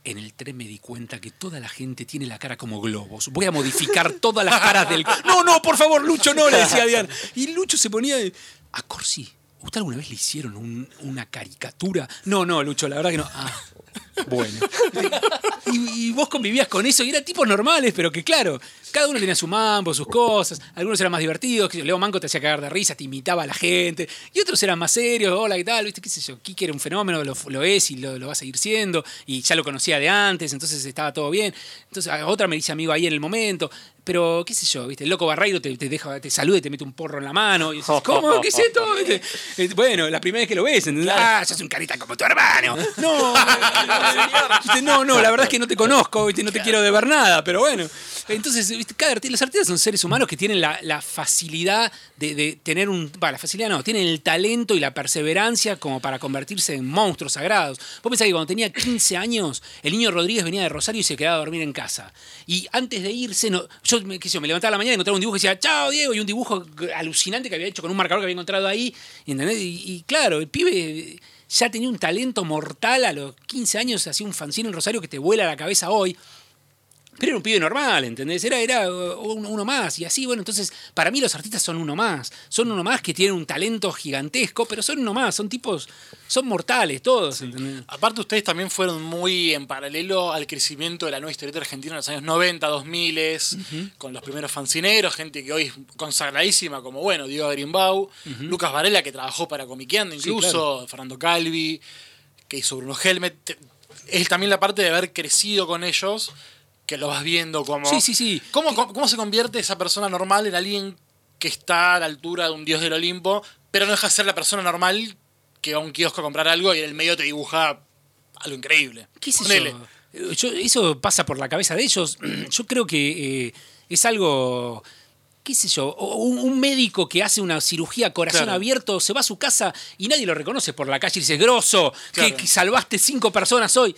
en el tren me di cuenta que toda la gente tiene la cara como globos. Voy a modificar todas las caras del... No, no, por favor, Lucho, no, le decía Diana. Y Lucho se ponía... de, A Corsi, ¿usted alguna vez le hicieron un- una caricatura? No, no, Lucho, la verdad que no. Ah, bueno. Y, y vos convivías con eso y eran tipos normales, pero que claro, cada uno tenía su mambo, sus cosas. Algunos eran más divertidos. que Leo Manco te hacía cagar de risa, te imitaba a la gente. Y otros eran más serios. Hola, ¿qué tal? ¿Viste? ¿Qué sé yo? Kike era un fenómeno, lo, lo es y lo, lo va a seguir siendo. Y ya lo conocía de antes, entonces estaba todo bien. Entonces otra me dice amigo ahí en el momento. Pero, qué sé yo, ¿viste? El loco Barreiro te, te deja, te saluda y te mete un porro en la mano. Y dices, ¿cómo? ¿Qué es esto? Eh, Bueno, la primera vez que lo ves, ¿entendés? Ah, sos un carita como tu hermano. No, no, no, la verdad es que no te conozco, ¿viste? no te quiero deber nada, pero bueno. Entonces, los artistas son seres humanos que tienen la, facilidad de, tener un. Va, la facilidad no, tienen el talento y la perseverancia como para convertirse en monstruos sagrados. Vos pensás que cuando tenía 15 años, el niño Rodríguez venía de Rosario y se quedaba a dormir en casa. Y antes de irse, yo, me levantaba a la mañana y encontraba un dibujo y decía, chao Diego, y un dibujo alucinante que había hecho con un marcador que había encontrado ahí. ¿entendés? Y, y claro, el pibe ya tenía un talento mortal a los 15 años, hacía un fanzine en Rosario que te vuela la cabeza hoy. Pero era un pibe normal, ¿entendés? Era, era uno, uno más. Y así, bueno, entonces, para mí los artistas son uno más. Son uno más que tienen un talento gigantesco, pero son uno más. Son tipos, son mortales todos, ¿entendés? Aparte, ustedes también fueron muy en paralelo al crecimiento de la nueva historieta argentina en los años 90, 2000, con los primeros fancineros, gente que hoy es consagradísima, como bueno, Diego Grimbau, Lucas Varela, que trabajó para Comiqueando incluso, Fernando Calvi, que hizo Bruno Helmet. Es también la parte de haber crecido con ellos, que lo vas viendo como. Sí, sí, sí. ¿Cómo, cómo, cómo se convierte esa persona normal en alguien que está a la altura de un dios del Olimpo, pero no deja de ser la persona normal que va a un kiosco a comprar algo y en el medio te dibuja algo increíble? ¿Qué yo? Yo- Eso pasa por la cabeza de ellos. Yo creo que eh, es algo, qué sé yo, un, un médico que hace una cirugía a corazón Claro. abierto se va a su casa y nadie lo reconoce por la calle y dice, grosso, que, que salvaste cinco personas hoy.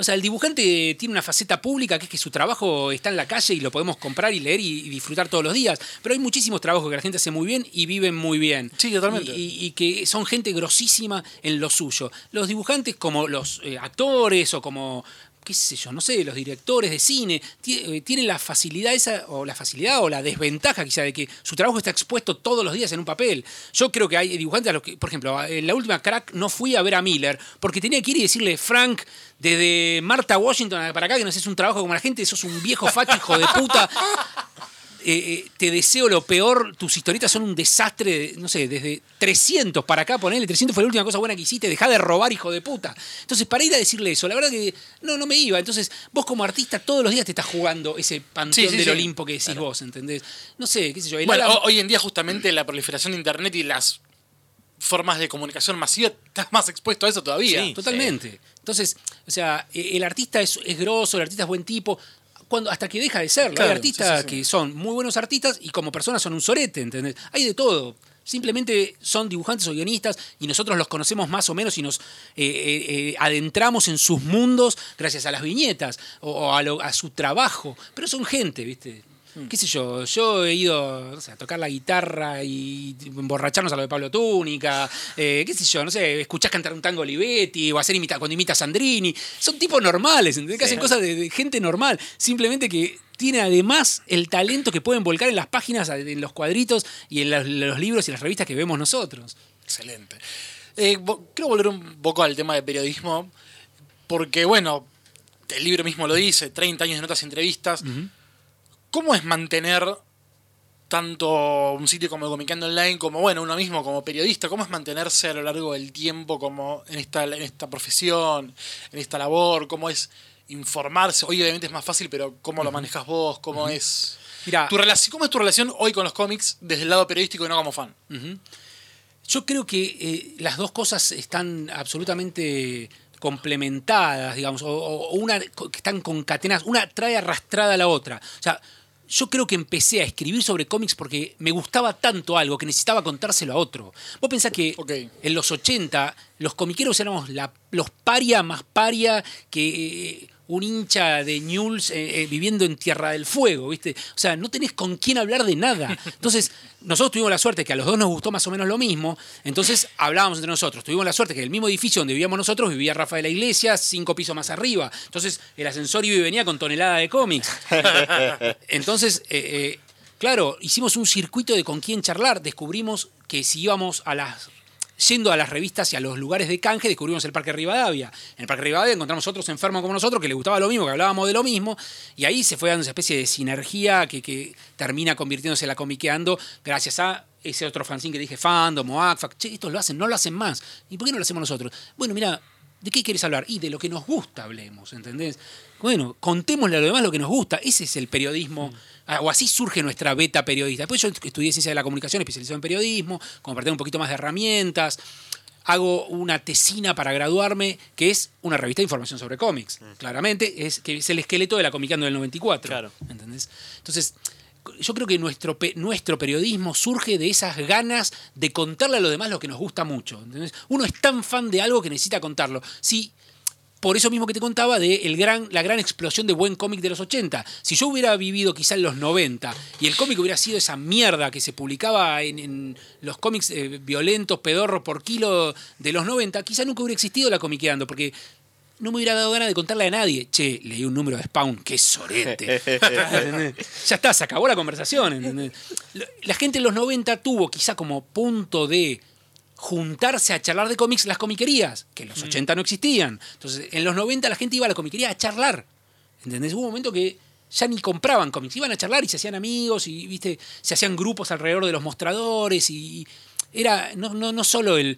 O sea, el dibujante tiene una faceta pública que es que su trabajo está en la calle y lo podemos comprar y leer y, y disfrutar todos los días. Pero hay muchísimos trabajos que la gente hace muy bien y viven muy bien. Sí, totalmente. Y, y- y que son gente grosísima en lo suyo. Los dibujantes, como los eh, actores o como, qué sé yo, no sé, los directores de cine, eh, tienen la facilidad esa, o la facilidad o la desventaja quizá de que su trabajo está expuesto todos los días en un papel. Yo creo que hay dibujantes a los que, por ejemplo, en la última crack no fui a ver a Miller porque tenía que ir y decirle, Frank, desde Marta Washington para acá, que no haces un trabajo como la gente, sos un viejo facho hijo de puta. eh, eh, te deseo lo peor, tus historietas son un desastre, no sé, desde 300 para acá, ponele, 300 fue la última cosa buena que hiciste, dejá de robar, hijo de puta. Entonces, para ir a decirle eso, la verdad que no, no me iba. Entonces, vos como artista todos los días te estás jugando ese panteón Sí, sí, del sí. Olimpo que decís vos, ¿entendés? No sé, qué sé yo. el Bueno, hoy en día justamente la proliferación de internet y las formas de comunicación masiva estás más expuesto a eso todavía. Sí. Totalmente. Entonces, o sea, eh, el artista es, es grosso, el artista es buen tipo. Cuando, hasta que deja de serlo. Claro, Hay artistas sí, sí, sí. que son muy buenos artistas y como personas son un sorete, ¿entendés? Hay de todo. Simplemente son dibujantes o guionistas y nosotros los conocemos más o menos y nos eh, eh, eh, adentramos en sus mundos gracias a las viñetas o, o a, lo- a su trabajo. Pero son gente, ¿viste? Hmm. qué sé yo, yo he ido no sé, a tocar la guitarra y emborracharnos a lo de Pablo Túnica, eh, qué sé yo, no sé, escuchás cantar un tango Olivetti o hacer imita, cuando imita a Sandrini. Son tipos normales, ¿entendés? Que hacen cosas de, de gente normal, simplemente que tiene además el talento que pueden volcar en las páginas, en los cuadritos y en los, los libros y las revistas que vemos nosotros. Excelente. Eh, quiero volver un poco al tema de periodismo, porque bueno, el libro mismo lo dice, 30 años de notas y entrevistas. ¿Cómo es mantener tanto un sitio como Comicando Online como, bueno, uno mismo como periodista? ¿Cómo es mantenerse a lo largo del tiempo como en esta, en esta profesión, en esta labor? ¿Cómo es informarse? Hoy obviamente es más fácil, pero ¿cómo lo manejas vos? ¿Cómo es... Mirá, Tu relación, ¿Cómo es tu relación hoy con los cómics desde el lado periodístico y no como fan? Yo creo que eh, las dos cosas están absolutamente complementadas, digamos, o, una que están concatenadas, una trae arrastrada a la otra. O sea, yo creo que empecé a escribir sobre cómics porque me gustaba tanto algo que necesitaba contárselo a otro. Vos pensás que en los 80 los comiqueros éramos la- los paria más paria que eh, un hincha de Newell's eh, eh, viviendo en Tierra del Fuego, ¿viste? O sea, no tenés con quién hablar de nada. Entonces, nosotros tuvimos la suerte que a los dos nos gustó más o menos lo mismo, entonces hablábamos entre nosotros. Tuvimos la suerte que en el mismo edificio donde vivíamos nosotros vivía Rafa de la Iglesia, cinco pisos más arriba. Entonces, el ascensor iba y venía con tonelada de cómics. Entonces, eh, claro, hicimos un circuito de con quién charlar. Descubrimos que si íbamos a las. Yendo a las revistas y a los lugares de canje, descubrimos el Parque Rivadavia. En el Parque Rivadavia encontramos otros enfermos como nosotros que les gustaba lo mismo, que hablábamos de lo mismo, y ahí se fue dando esa especie de sinergia que, que termina convirtiéndose en la comiqueando gracias a ese otro fanzine que dije, Fandom o. Che, estos lo hacen, no lo hacen más. ¿Y por qué no lo hacemos nosotros? Bueno, mira, ¿de qué quieres hablar? Y de lo que nos gusta hablemos, ¿entendés? Bueno, contémosle a lo demás lo que nos gusta. Ese es el periodismo. ah, O así surge nuestra beta periodista. Después yo estudié ciencia de la comunicación, especializado en periodismo, tener un poquito más de herramientas. Hago una tesina para graduarme, que es una revista de información sobre cómics. Claramente, es, que es el esqueleto de la Comicando del 94. Claro. ¿Entendés? Entonces, yo creo que nuestro, nuestro periodismo surge de esas ganas de contarle a los demás lo que nos gusta mucho. ¿entendés? Uno es tan fan de algo que necesita contarlo. Si por eso mismo que te contaba de el gran, la gran explosión de buen cómic de los 80. Si yo hubiera vivido quizá en los 90 y el cómic hubiera sido esa mierda que se publicaba en, en los cómics eh, violentos, pedorros por kilo de los 90, quizá nunca hubiera existido la comiqueando, porque no me hubiera dado ganas de contarle a nadie. Che, leí un número de Spawn, qué sorete. Ya está, se acabó la conversación. ¿entendés? La gente en los 90 tuvo quizá como punto de juntarse a charlar de cómics las comiquerías, que en los 80 no existían. Entonces, en los 90 la gente iba a la comiquería a charlar. ¿Entendés? Hubo un momento que ya ni compraban cómics, iban a charlar y se hacían amigos y, viste, se hacían grupos alrededor de los mostradores y era no, no, no solo el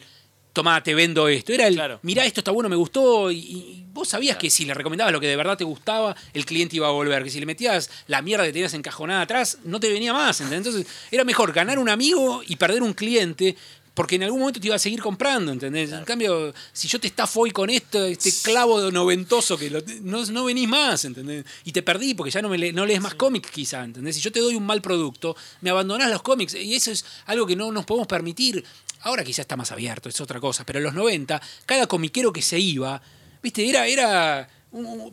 tomá, te vendo esto, era el Claro. mirá, esto está bueno, me gustó y, y vos sabías que si le recomendabas lo que de verdad te gustaba, el cliente iba a volver, que si le metías la mierda que tenías encajonada atrás, no te venía más, ¿entendés? Entonces, era mejor ganar un amigo y perder un cliente porque en algún momento te iba a seguir comprando, ¿entendés? En cambio, si yo te estafo hoy con esto, este clavo noventoso que lo- no, no venís más, ¿entendés? Y te perdí porque ya no, me le- no lees más cómics quizá, ¿entendés? Si yo te doy un mal producto, me abandonás los cómics y eso es algo que no nos podemos permitir. Ahora quizá está más abierto, es otra cosa, pero en los 90, cada comiquero que se iba, viste, era... era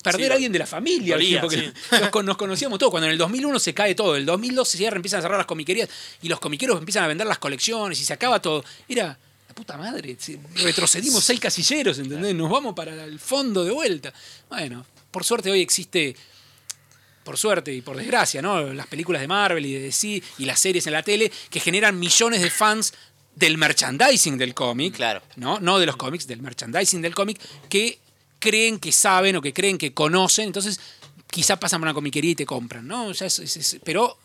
perder Sí, a alguien de la familia, dolía, porque nos, con- nos conocíamos todos. Cuando en el 2001 se cae todo, el 2002 se cierra, empiezan a cerrar las comiquerías y los comiqueros empiezan a vender las colecciones y se acaba todo. Era la puta madre, retrocedimos seis casilleros, ¿entendés? Nos vamos para el fondo de vuelta. Bueno, por suerte hoy existe por suerte y por desgracia, ¿no? Las películas de Marvel y de DC y las series en la tele que generan millones de fans del merchandising del cómic, Claro. ¿no? No de los cómics, del merchandising del cómic, que creen que saben o que creen que conocen, entonces quizá pasan por una comiquería y te compran, ¿no? Es- es- es- pero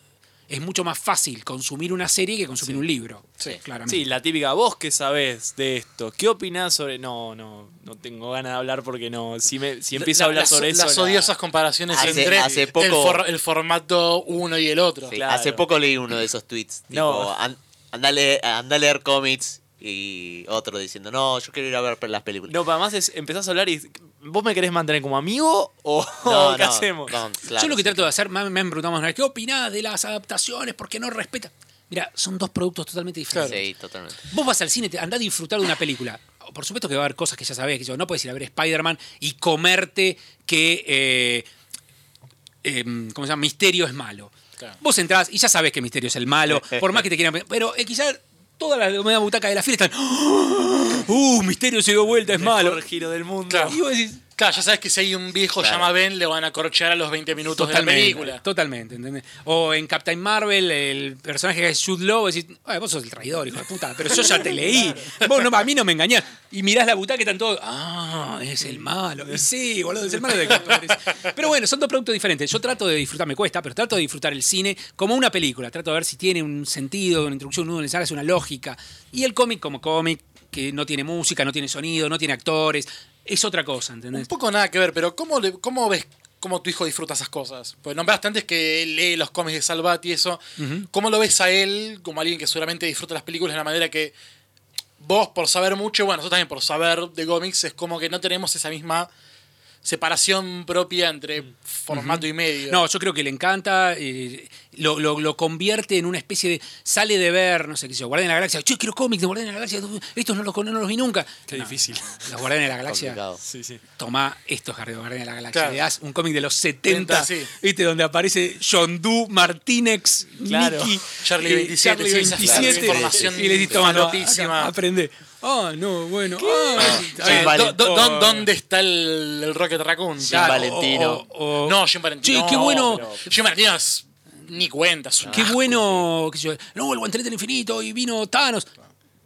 es mucho más fácil consumir una serie que consumir un libro. Sí. claramente. Sí, la típica, vos que sabés de esto, ¿qué opinás sobre.? No, no, no tengo ganas de hablar porque no. Si, me, si empiezo La- a hablar las, sobre eso. Las la- odiosas comparaciones Hace- entre hace el, poco- for- el formato uno y el otro. Sí, Claro. Hace poco leí uno de esos tweets. Tipo, No. "An- anda, a leer, anda a leer cómics y otro diciendo, no, yo quiero ir a ver las películas. No, pero además es, empezás a hablar y. ¿Vos me querés mantener como amigo o No, qué no, hacemos? no, claro, Yo lo que sí. trato de hacer, me han preguntado más ¿qué opinás de las adaptaciones? ¿Por qué no respeta? Mira, son dos productos totalmente diferentes. Sí, totalmente. Vos vas al cine, te andás a disfrutar de una película. Por supuesto que va a haber cosas que ya sabés, que yo no puedes ir a ver Spider-Man y comerte que, eh, em, ¿cómo se llama? Misterio es malo. Claro. Vos entrás y ya sabés que Misterio es el malo, por más que te quieran... Pero eh, quizás toda la media butaca de la fila están... ¡Uh, Misterio se dio vuelta, es malo! Mejor giro del mundo. Claro. Y vos decís, Claro, ya sabes que si hay un viejo Claro. llama Ben, le van a corchear a los 20 minutos de la película. totalmente, ¿entendés? O en Captain Marvel, el personaje que es Jude Law, vos decís, "Ay, vos sos el traidor, hijo de puta, pero yo ya te leí. Vos no, a mí no me engañás. Y mirás la butaca y están todos, ah, es el malo. Y sí, boludo, es el malo de Pero bueno, son dos productos diferentes. Yo trato de disfrutar, me cuesta, pero trato de disfrutar el cine como una película. Trato de ver si tiene un sentido, una introducción, un mensaje, una lógica. Y el cómic como cómic, que no tiene música, no tiene sonido, no tiene actores, es otra cosa, ¿entendés? Un poco nada que ver, pero ¿cómo, le- cómo ves cómo tu hijo disfruta esas cosas? Pues nombraste antes que él lee los cómics de Salvat y eso. ¿Cómo lo ves a él como alguien que seguramente disfruta las películas de una manera que vos, por saber mucho, bueno, nosotros también por saber de cómics, es como que no tenemos esa misma separación propia entre formato y medio? No, yo creo que le encanta, eh, lo, lo- lo convierte en una especie de. Sale de ver, no sé qué sé yo, Guardián de la Galaxia. Che, quiero cómics de Guardián de la Galaxia. Estos no los, no los vi nunca. Qué No, difícil. Los Guardianes de la Galaxia. Sí, sí. Toma estos Guardianes de la Galaxia. Claro. Le das un cómic de los 70, Sí. ¿viste? Donde aparece John Doe, Martínez, Claro. Mickey, Charlie eh, 27, Charlie sí, esa 27, información y le dices, toma, aprende. Ah, no, bueno. ah, Eh, ah, do- do- don- ¿Dónde está el, el Rocket Raccoon? Jim claro, Valentino. o- o- o- No, Jim Valentino. Che, qué no, bueno. pero Jim Valentino es- ni cuenta. es un Qué asco. bueno, qué sé yo, no, el guantelete del infinito y vino Thanos.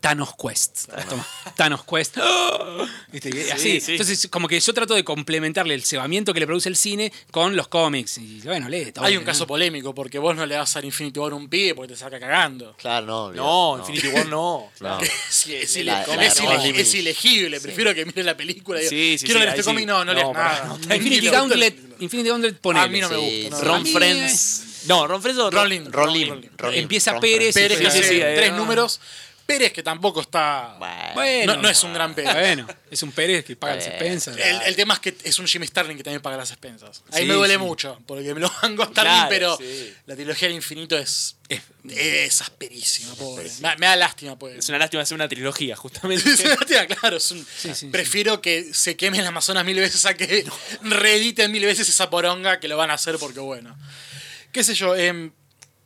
Thanos Quest. Toma, Thanos Quest. ¿Viste? Y Así. sí. Entonces, como que yo trato de complementarle el cebamiento que le produce el cine con los cómics. Y bueno, lee todo. Hay un ¿no? caso polémico porque vos no le das al Infinity War un pibe porque te saca cagando. Claro, no. No, Infinity War no. No. Sí, es, La- la- ilegible. Prefiero que mire la película y diga, Sí, sí, quiero ahí este sí. cómic. No, no, No, leas nada. Infinity Gauntlet, Infinity Gauntlet, ponele. A mí no me gusta. Ron Friends. No, Ron Friends o Ron. Empieza Pérez. Pérez tres números. Pérez que tampoco está... Bueno. Bueno, No- no es un gran Pérez. Bueno, es un Pérez que paga las expensas. El, el tema es que es un Jimmy Starling que también paga las expensas. Ahí Sí, me duele sí. mucho, porque me lo banco a Starling, Claro, pero sí. la trilogía del infinito es, Es- es asperísima, pobre. Me, me da lástima, pues. Es una lástima hacer una trilogía, justamente. Es una lástima, claro. es un- Sí, sí, prefiero que se queme el Amazonas mil veces a que reediten mil veces esa poronga que lo van a hacer porque, bueno. Qué sé yo, em,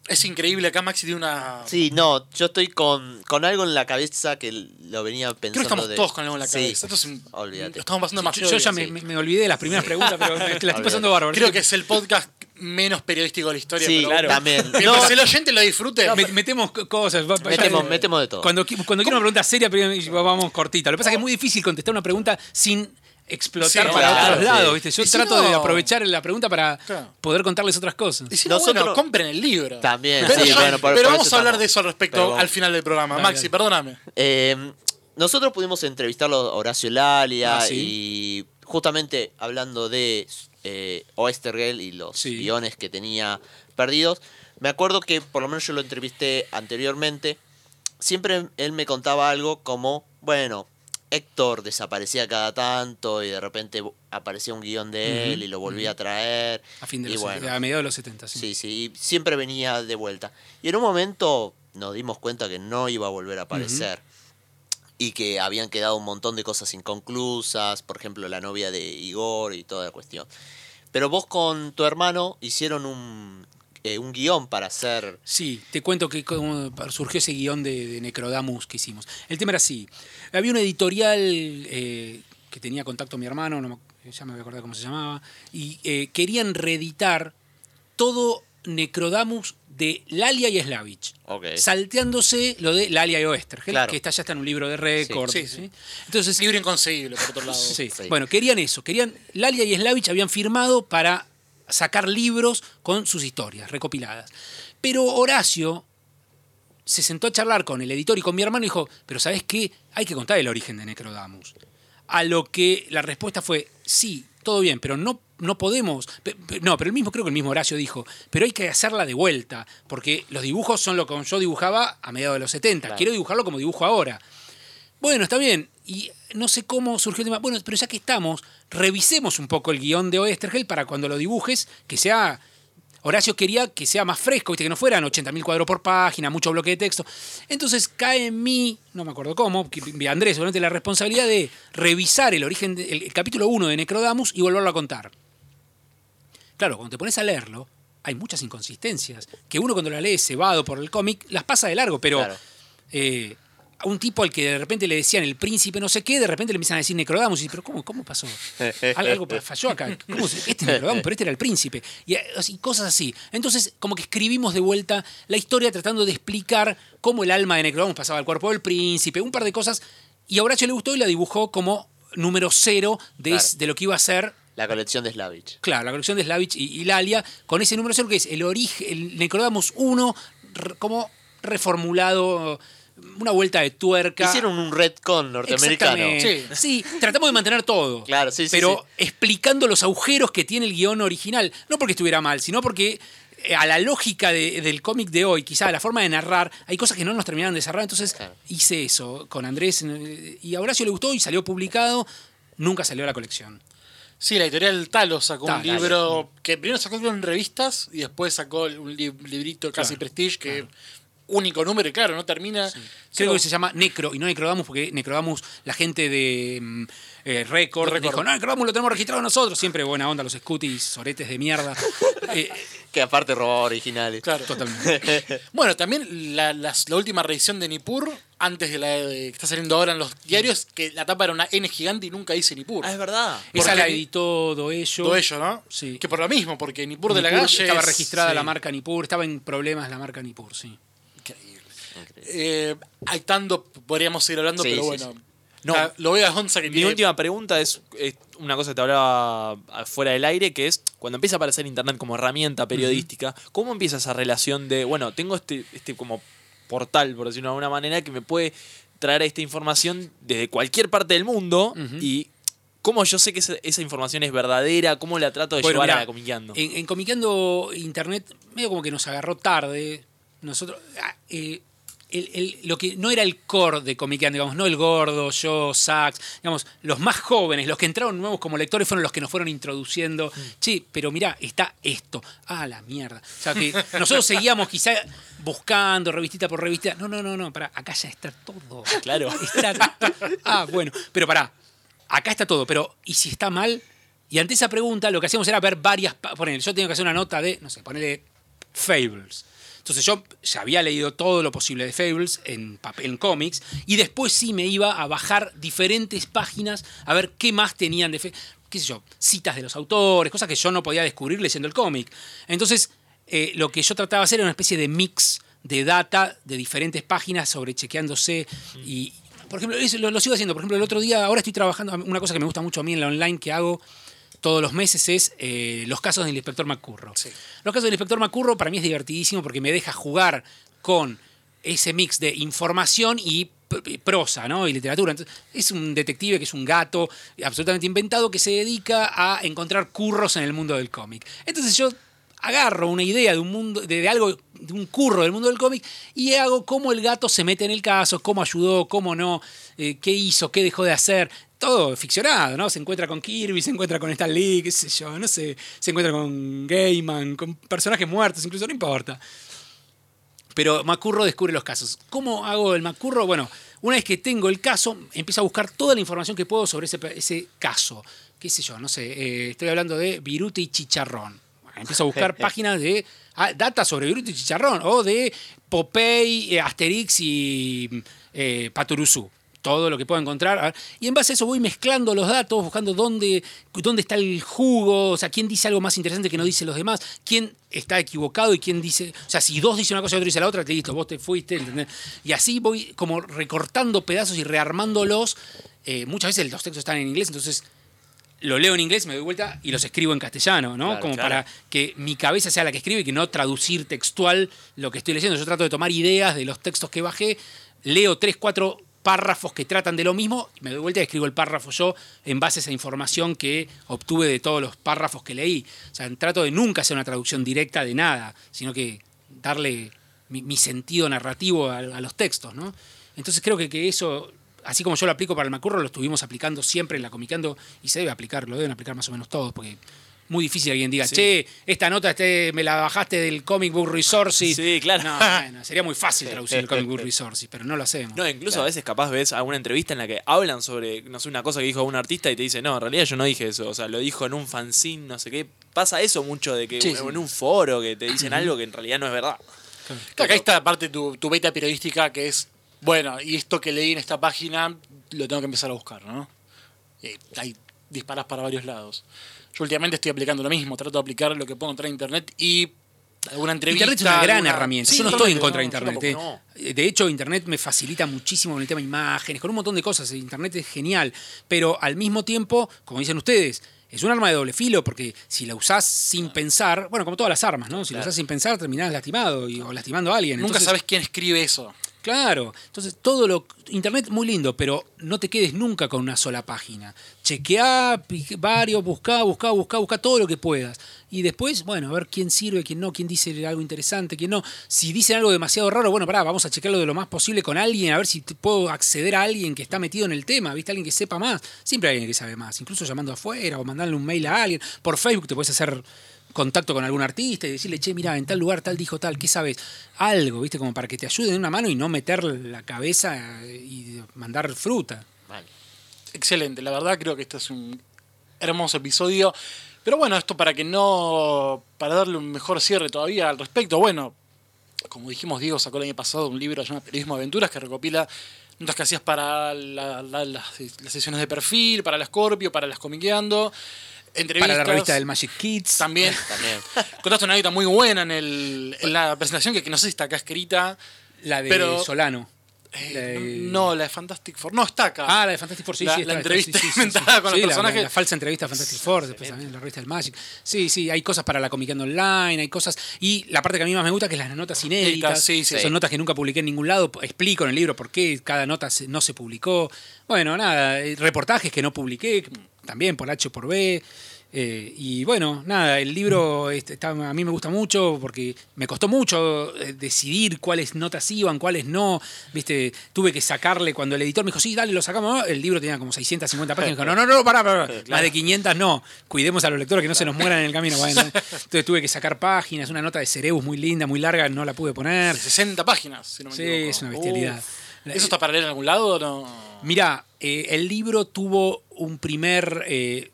es increíble. Acá Maxi tiene una. Sí, no, yo estoy con, con algo en la cabeza que lo venía pensando. Creo que estamos de- todos con algo en la Sí, cabeza. Esto es un- olvídate. Lo estamos pasando Yo, demasiado yo ya me, me- olvidé de las primeras preguntas, pero me- te la estoy pasando bárbaro. Creo que es el podcast menos periodístico de la historia. Sí, pero claro. también. Mientras No, el oyente lo disfrute. Me- metemos co- cosas. Metemos- ya- metemos de todo. Cuando, cuando quiero una pregunta seria, vamos cortita. Lo que pasa es que es muy difícil contestar una pregunta sin explotar Sí, para claro, otros sí. lados. ¿viste? Yo si trato de aprovechar la pregunta para Claro. poder contarles otras cosas. Y si no, Nosotros- bueno, compren el libro. También, Pero, sí, bueno, por- pero por vamos a hablar estamos. de eso al respecto al final del programa. Dale, Maxi, dale. perdóname. Eh, nosotros pudimos entrevistarlo a Horacio Lalia Ah, sí. y justamente hablando de eh, Oestergel y los Sí. guiones que tenía perdidos, me acuerdo que por lo menos yo lo entrevisté anteriormente, siempre él me contaba algo como, bueno, Héctor desaparecía cada tanto y de repente aparecía un guion de él y lo volvía a traer. A, fin de los, bueno, a mediados de los 70, sí. Sí, sí, y siempre venía de vuelta. Y en un momento nos dimos cuenta que no iba a volver a aparecer. Y que habían quedado un montón de cosas inconclusas, por ejemplo, la novia de Igor y toda la cuestión. Pero vos con tu hermano hicieron un, eh, un guion para hacer... Sí, te cuento que cómo surgió ese guion de, de Necrodamus que hicimos. El tema era así. Había una editorial eh, que tenía contacto mi hermano, no me- ya me voy a acordar cómo se llamaba, y eh, querían reeditar todo Necrodamus de Lalia y Slavich. Salteándose lo de Lalia y Oestergel, Claro. que está, ya está en un libro de récord. Sí, sí, sí. Entonces, Libro inconseguible, por otro lado. Sí. Sí. Bueno, querían eso. Querían. Lalia y Slavich habían firmado para sacar libros con sus historias recopiladas. Pero Horacio se sentó a charlar con el editor y con mi hermano y dijo, pero ¿sabes qué? Hay que contar el origen de Necrodamus. A lo que la respuesta fue, sí, todo bien, pero no, no podemos... No, pero el mismo, creo que el mismo Horacio dijo, pero hay que hacerla de vuelta, porque los dibujos son lo que yo dibujaba a mediados de los 70. Claro. Quiero dibujarlo como dibujo ahora. Bueno, está bien. Y no sé cómo surgió el tema. Bueno, pero ya que estamos, revisemos un poco el guion de Oestergel para cuando lo dibujes, que sea. Horacio quería que sea más fresco, ¿viste? que no fueran 80.000 cuadros por página, mucho bloque de texto. Entonces cae en mí, no me acuerdo cómo, Andrés, seguramente la responsabilidad de revisar el origen, de- el, el capítulo 1 de Necrodamus y volverlo a contar. Claro, cuando te pones a leerlo, hay muchas inconsistencias. Que uno cuando la lee cebado por el cómic, las pasa de largo, pero Claro. eh, a un tipo al que de repente le decían el príncipe no sé qué, de repente le empiezan a decir Necrodamus. Y pero ¿cómo, cómo pasó? Al- Algo falló acá. ¿Cómo se- este es Necrodamus, pero este era el príncipe. Y, cosas así. Entonces, como que escribimos de vuelta la historia tratando de explicar cómo el alma de Necrodamus pasaba al cuerpo del príncipe, un par de cosas. Y a Horacio le gustó y la dibujó como número cero de, Claro. de lo que iba a ser La colección de Slavich. Claro, la colección de Slavich y, y Lalia, con ese número cero que es el origen, el Necrodamus 1, re- como reformulado, una vuelta de tuerca. Hicieron un retcon norteamericano. Sí. tratamos de mantener todo. Claro, sí, sí, Pero sí. explicando los agujeros que tiene el guion original. No porque estuviera mal, sino porque eh, a la lógica de- del cómic de hoy, quizá a la forma de narrar, hay cosas que no nos terminaron de cerrar. Entonces Claro. hice eso con Andrés y a Horacio le gustó y salió publicado. Nunca salió a la colección. Sí, la editorial Talo sacó un libro que primero sacó en revistas y después sacó un li- librito casi Claro, prestige que único número y claro, no termina. Creo que se llama Necro y no Necrodamus porque Necrodamus, la gente de mm, eh, Record, dijo, no, Necrodamus lo tenemos registrado nosotros. Siempre buena onda los scutis, soretes de mierda. Eh, Que aparte robaba originales. Claro. totalmente. Bueno, también la, la última reedición de Nippur, antes de la de- que está saliendo ahora en los diarios, que la tapa era una N gigante y nunca dice Nippur. Ah, es verdad. Esa Porque- la editó Doello. Todo ello, ¿no? Sí. Que por lo mismo, porque Nippur de la calle. Estaba es- registrada sí. la marca Nippur, estaba en problemas la marca Nippur, sí. Eh, hay tanto, podríamos seguir hablando, Sí, pero sí, bueno. sí. No. Ah, lo voy a Gonza que Mi tiene- última pregunta es, es una cosa que te hablaba fuera del aire, que es cuando empieza a aparecer Internet como herramienta periodística, ¿cómo empieza esa relación de, bueno, tengo este, este como portal, por decirlo de alguna manera, que me puede traer esta información desde cualquier parte del mundo y cómo yo sé que esa, esa información es verdadera, cómo la trato de Bueno, llevar mirá, a la comiqueando? En, en Comiqueando Internet, medio como que nos agarró tarde. Nosotros. ah, eh, el- el- lo que no era el core de Comiqueando, digamos, no el gordo, yo, Sax, digamos, los más jóvenes, los que entraron nuevos como lectores fueron los que nos fueron introduciendo. Che, pero mirá, está esto. Ah, la mierda. O sea que nosotros seguíamos quizá buscando revistita por revista. No, no, no, no, pará, acá ya está todo. Claro. Está- ah, bueno, pero pará, acá está todo, pero ¿y si está mal? Y ante esa pregunta lo que hacíamos era ver varias... Ponele, yo tenía que hacer una nota de, no sé, ponerle Fables. Entonces yo ya había leído todo lo posible de Fables en papel, en cómics, y después sí me iba a bajar diferentes páginas a ver qué más tenían de Fables. qué sé yo, citas de los autores, cosas que yo no podía descubrir leyendo el cómic. Entonces, eh, lo que yo trataba de hacer era una especie de mix de data de diferentes páginas sobre chequeándose y, por ejemplo, lo sigo haciendo. Por ejemplo, el otro día, ahora estoy trabajando, una cosa que me gusta mucho a mí en la online que hago todos los meses es eh, los casos del inspector McCurro. Sí. Los casos del inspector McCurro para mí es divertidísimo porque me deja jugar con ese mix de información y prosa, ¿no? Y literatura. Entonces, es un detective que es un gato absolutamente inventado que se dedica a encontrar curros en el mundo del cómic. Entonces yo agarro una idea de un mundo, de, de algo, de un curro del mundo del cómic y hago cómo el gato se mete en el caso, cómo ayudó, cómo no, eh, qué hizo, qué dejó de hacer. Todo ficcionado, ¿no? Se encuentra con Kirby, se encuentra con Stan Lee, qué sé yo, no sé. Se encuentra con Gaiman, con personajes muertos, incluso, no importa. Pero Macurro descubre los casos. ¿Cómo hago el Macurro? Bueno, una vez que tengo el caso, empiezo a buscar toda la información que puedo sobre ese, ese caso. ¿Qué sé yo? No sé. eh, estoy hablando de Viruta y Chicharrón. Bueno, empiezo a buscar páginas de ah, data sobre Viruta y Chicharrón o de Popeye, eh, Asterix y eh, Paturuzú. Todo lo que puedo encontrar. A ver, Y en base a eso voy mezclando los datos, buscando dónde, dónde está el jugo, o sea, quién dice algo más interesante que no dicen los demás, quién está equivocado y quién dice. O sea, si dos dicen una cosa y otro dice la otra, te listo, vos te fuiste, ¿entendés? Y así voy como recortando pedazos y rearmándolos. Eh, muchas veces los textos están en inglés, entonces lo leo en inglés, me doy vuelta y los escribo en castellano, ¿no? Claro, Como claro. para que mi cabeza sea la que escribe y que no traducir textual lo que estoy leyendo. Yo trato de tomar ideas de los textos que bajé, leo tres, cuatro párrafos que tratan de lo mismo, me doy vuelta y escribo el párrafo yo en base a esa información que obtuve de todos los párrafos que leí. O sea, trato de nunca hacer una traducción directa de nada, sino que darle mi, sentido narrativo a, los textos, ¿no? Entonces creo que, que eso, así como yo lo aplico para el Macurro, lo estuvimos aplicando siempre en la Comiqueando y se debe aplicar, lo deben aplicar más o menos todos, porque muy difícil que alguien diga, Sí. che, esta nota este, me la bajaste del Comic Book Resources. Sí, claro. No, bueno, sería muy fácil traducir el Comic Book Resources, pero no lo hacemos. No, incluso a veces capaz ves alguna entrevista en la que hablan sobre, no sé, una cosa que dijo un artista y te dice, no, en realidad yo no dije eso, o sea, lo dijo en un fanzine, no sé qué. Pasa eso mucho de que Sí, en sí. un foro que te dicen algo que en realidad no es verdad. Acá está aparte tu, tu beta periodística que es, bueno, y esto que leí en esta página lo tengo que empezar a buscar, ¿no? Eh, hay disparas para varios lados. Yo últimamente estoy aplicando lo mismo, trato de aplicar lo que puedo encontrar en internet y alguna entrevista. Internet es una gran alguna- herramienta. Sí, yo no estoy en contra de Internet. eh. De hecho, Internet me facilita muchísimo con el tema de imágenes, con un montón de cosas. Internet es genial. Pero al mismo tiempo, como dicen ustedes, es un arma de doble filo porque si la usás sin pensar, bueno, como todas las armas, ¿no? Si la usás sin pensar, terminás lastimado y- o lastimando a alguien. Nunca Entonces, sabes quién escribe eso. Claro, entonces todo lo. Internet muy lindo, pero no te quedes nunca con una sola página. Chequeá varios, buscá, buscá, buscá, buscá todo lo que puedas. Y después, bueno, a ver quién sirve, quién no, quién dice algo interesante, quién no. Si dicen algo demasiado raro, bueno, pará, vamos a chequearlo de lo más posible con alguien, a ver si puedo acceder a alguien que está metido en el tema, ¿viste? Alguien que sepa más. Siempre hay alguien que sabe más, incluso llamando afuera o mandarle un mail a alguien. Por Facebook te puedes hacer contacto con algún artista y decirle, che, mira, en tal lugar tal dijo tal, ¿qué sabes? Algo, ¿viste? Como para que te ayude de una mano y no meter la cabeza y mandar fruta. Excelente, la verdad creo que este es un hermoso episodio. Pero bueno, esto para que no. para darle un mejor cierre todavía al respecto, bueno, como dijimos, Diego sacó el año pasado un libro llamado Periodismo Aventuras que recopila notas que hacías para la- la- las, las sesiones de perfil, para la Scorpio, para las comiqueando, entrevistas. Para la revista del Magic Kids. También. También. Contaste una anécdota muy buena en, el, en la presentación que, que no sé si está acá escrita. La de Pero- Solano. Eh, La de- No, la de Fantastic Four. No, está acá. Ah, la de Fantastic Four, sí, La- sí. la está, entrevista sí, sí, sí, inventada sí. con los la- personajes. La, la falsa entrevista a Fantastic Four, después también la revista del Magic. Sí, sí, hay cosas para la Comiqueando Online, hay cosas. Y la parte que a mí más me gusta, que es las notas inéditas. Sí, sí. Son notas que nunca publiqué en ningún lado. Explico en el libro por qué cada nota no se publicó. Bueno, nada, eh, reportajes que no publiqué, también por H por B. Eh, y bueno, nada, el libro este, está- a mí me gusta mucho porque me costó mucho eh, decidir cuáles notas iban, cuáles no. Viste, tuve que sacarle cuando el editor me dijo, sí, dale, lo sacamos. ¿no?". El libro tenía como 650 páginas. Dijo, no, no, no, pará, pará. Más de 500 no. Cuidemos a los lectores que no se nos mueran en el camino. Bueno, entonces tuve que sacar páginas. Una nota de Cerebus muy linda, muy larga, no la pude poner. De 60 páginas, si no me Sí, equivoco. es una bestialidad. Uf. ¿Eso está para leer en algún lado o no? Mirá, eh, el libro tuvo un primer eh,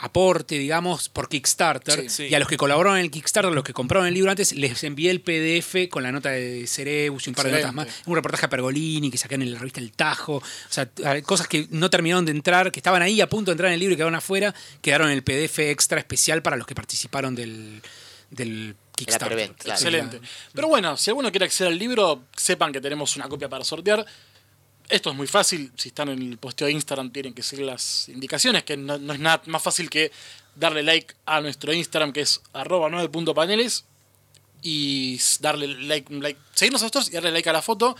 aporte, digamos, por Kickstarter. Sí, sí. Y a los que colaboraron en el Kickstarter, los que compraron el libro antes, les envié el PDF con la nota de Cerebus y un par de notas más. Un reportaje a Pergolini que saqué en la revista El Tajo. O sea, cosas que no terminaron de entrar, que estaban ahí a punto de entrar en el libro y quedaron afuera, quedaron en el PDF extra especial para los que participaron del, del Kickstarter. preventa, claro. Excelente. Pero bueno, si alguno quiere acceder al libro, sepan que tenemos una copia para sortear. Esto es muy fácil. Si están en el posteo de Instagram, tienen que seguir las indicaciones, que no, no es nada más fácil que darle like a nuestro Instagram, que es arroba 9.paneles, y darle like, un like, seguirnos a nosotros y darle like a la foto.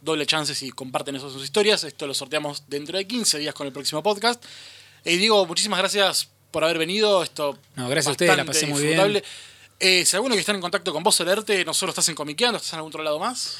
Doble chance si comparten eso en sus historias. Esto lo sorteamos dentro de 15 días con el próximo podcast. Y digo, muchísimas gracias por haber venido. Esto No, gracias a ustedes, la pasé muy bien. Eh, si alguno que está en contacto con vos, Alerte, no solo estás en Comiqueando, estás en algún otro lado más.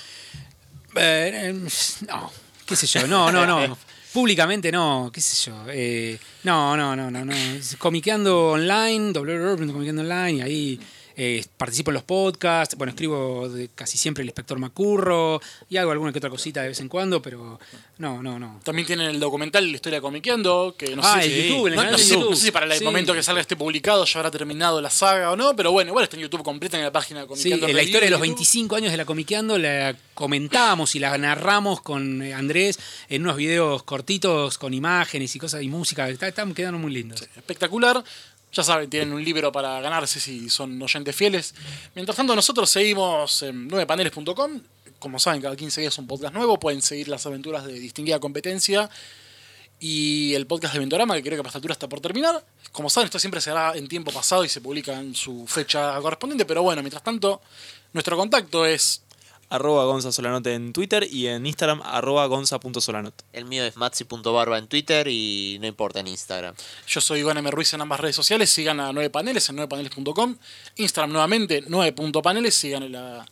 Eh, eh, no, qué sé yo, no, no, no. Públicamente no, qué sé yo. eh, no, no, no, no, no. Comiqueando online, www.comiqueando online, y ahí eh, participo en los podcasts. Bueno, escribo de casi siempre el inspector Macurro y hago alguna que otra cosita de vez en cuando, pero no, no, no. También tienen el documental La historia Comiqueando, que no Ah, sé si, YouTube, el no, canal no de sé, YouTube. no sé si para el Sí. momento que salga este publicado ya habrá terminado la saga o no, pero bueno, igual está en YouTube completa en la página de Sí, Comiqueando. en la historia de los YouTube. 25 años de la Comiqueando la comentamos y la narramos con eh, Andrés en unos videos cortitos con imágenes y cosas y música. Está- Están quedando muy lindos. espectacular. Ya saben, tienen un libro para ganarse si son oyentes fieles. Mientras tanto, nosotros seguimos en 9paneles.com. Como saben, cada 15 días un podcast nuevo. Pueden seguir las aventuras de distinguida competencia. y el podcast de Ventorama, que creo que para esta altura está por terminar. Como saben, esto siempre se hará en tiempo pasado y se publica en su fecha correspondiente, pero bueno, mientras tanto, nuestro contacto es Arroba Gonza Solanote en Twitter y en Instagram arroba gonza.solanot. El mío es matzi.barba en Twitter y no importa en Instagram. Yo soy Iván M. Ruiz en ambas redes sociales. Sigan a 9 paneles en 9paneles.com. Instagram nuevamente 9.paneles. Sigan la-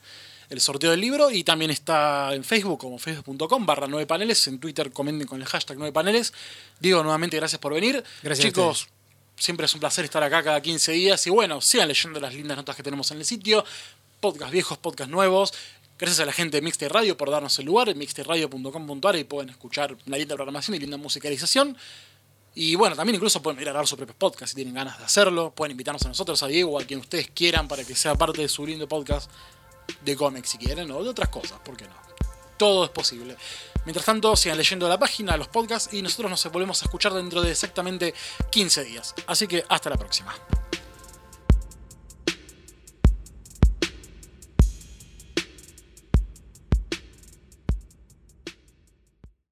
el sorteo del libro. Y también está en Facebook como facebook.com barra 9 paneles. En Twitter comenten con el hashtag 9 paneles. Digo nuevamente gracias por venir. Gracias Chicos, siempre es un placer estar acá cada 15 días. Y bueno, sigan leyendo las lindas notas que tenemos en el sitio. Podcast viejos, podcast nuevos. Gracias a la gente de Mixtape Radio por darnos el lugar. Mixtaperadio.com.ar y pueden escuchar una linda programación y linda musicalización. Y bueno, también incluso pueden ir a grabar su propio podcast si tienen ganas de hacerlo. Pueden invitarnos a nosotros, a Diego, a quien ustedes quieran para que sea parte de su lindo podcast de cómics si quieren, o de otras cosas, ¿por qué no? Todo es posible. Mientras tanto, sigan leyendo la página, los podcasts y nosotros nos volvemos a escuchar dentro de exactamente 15 días. Así que hasta la próxima.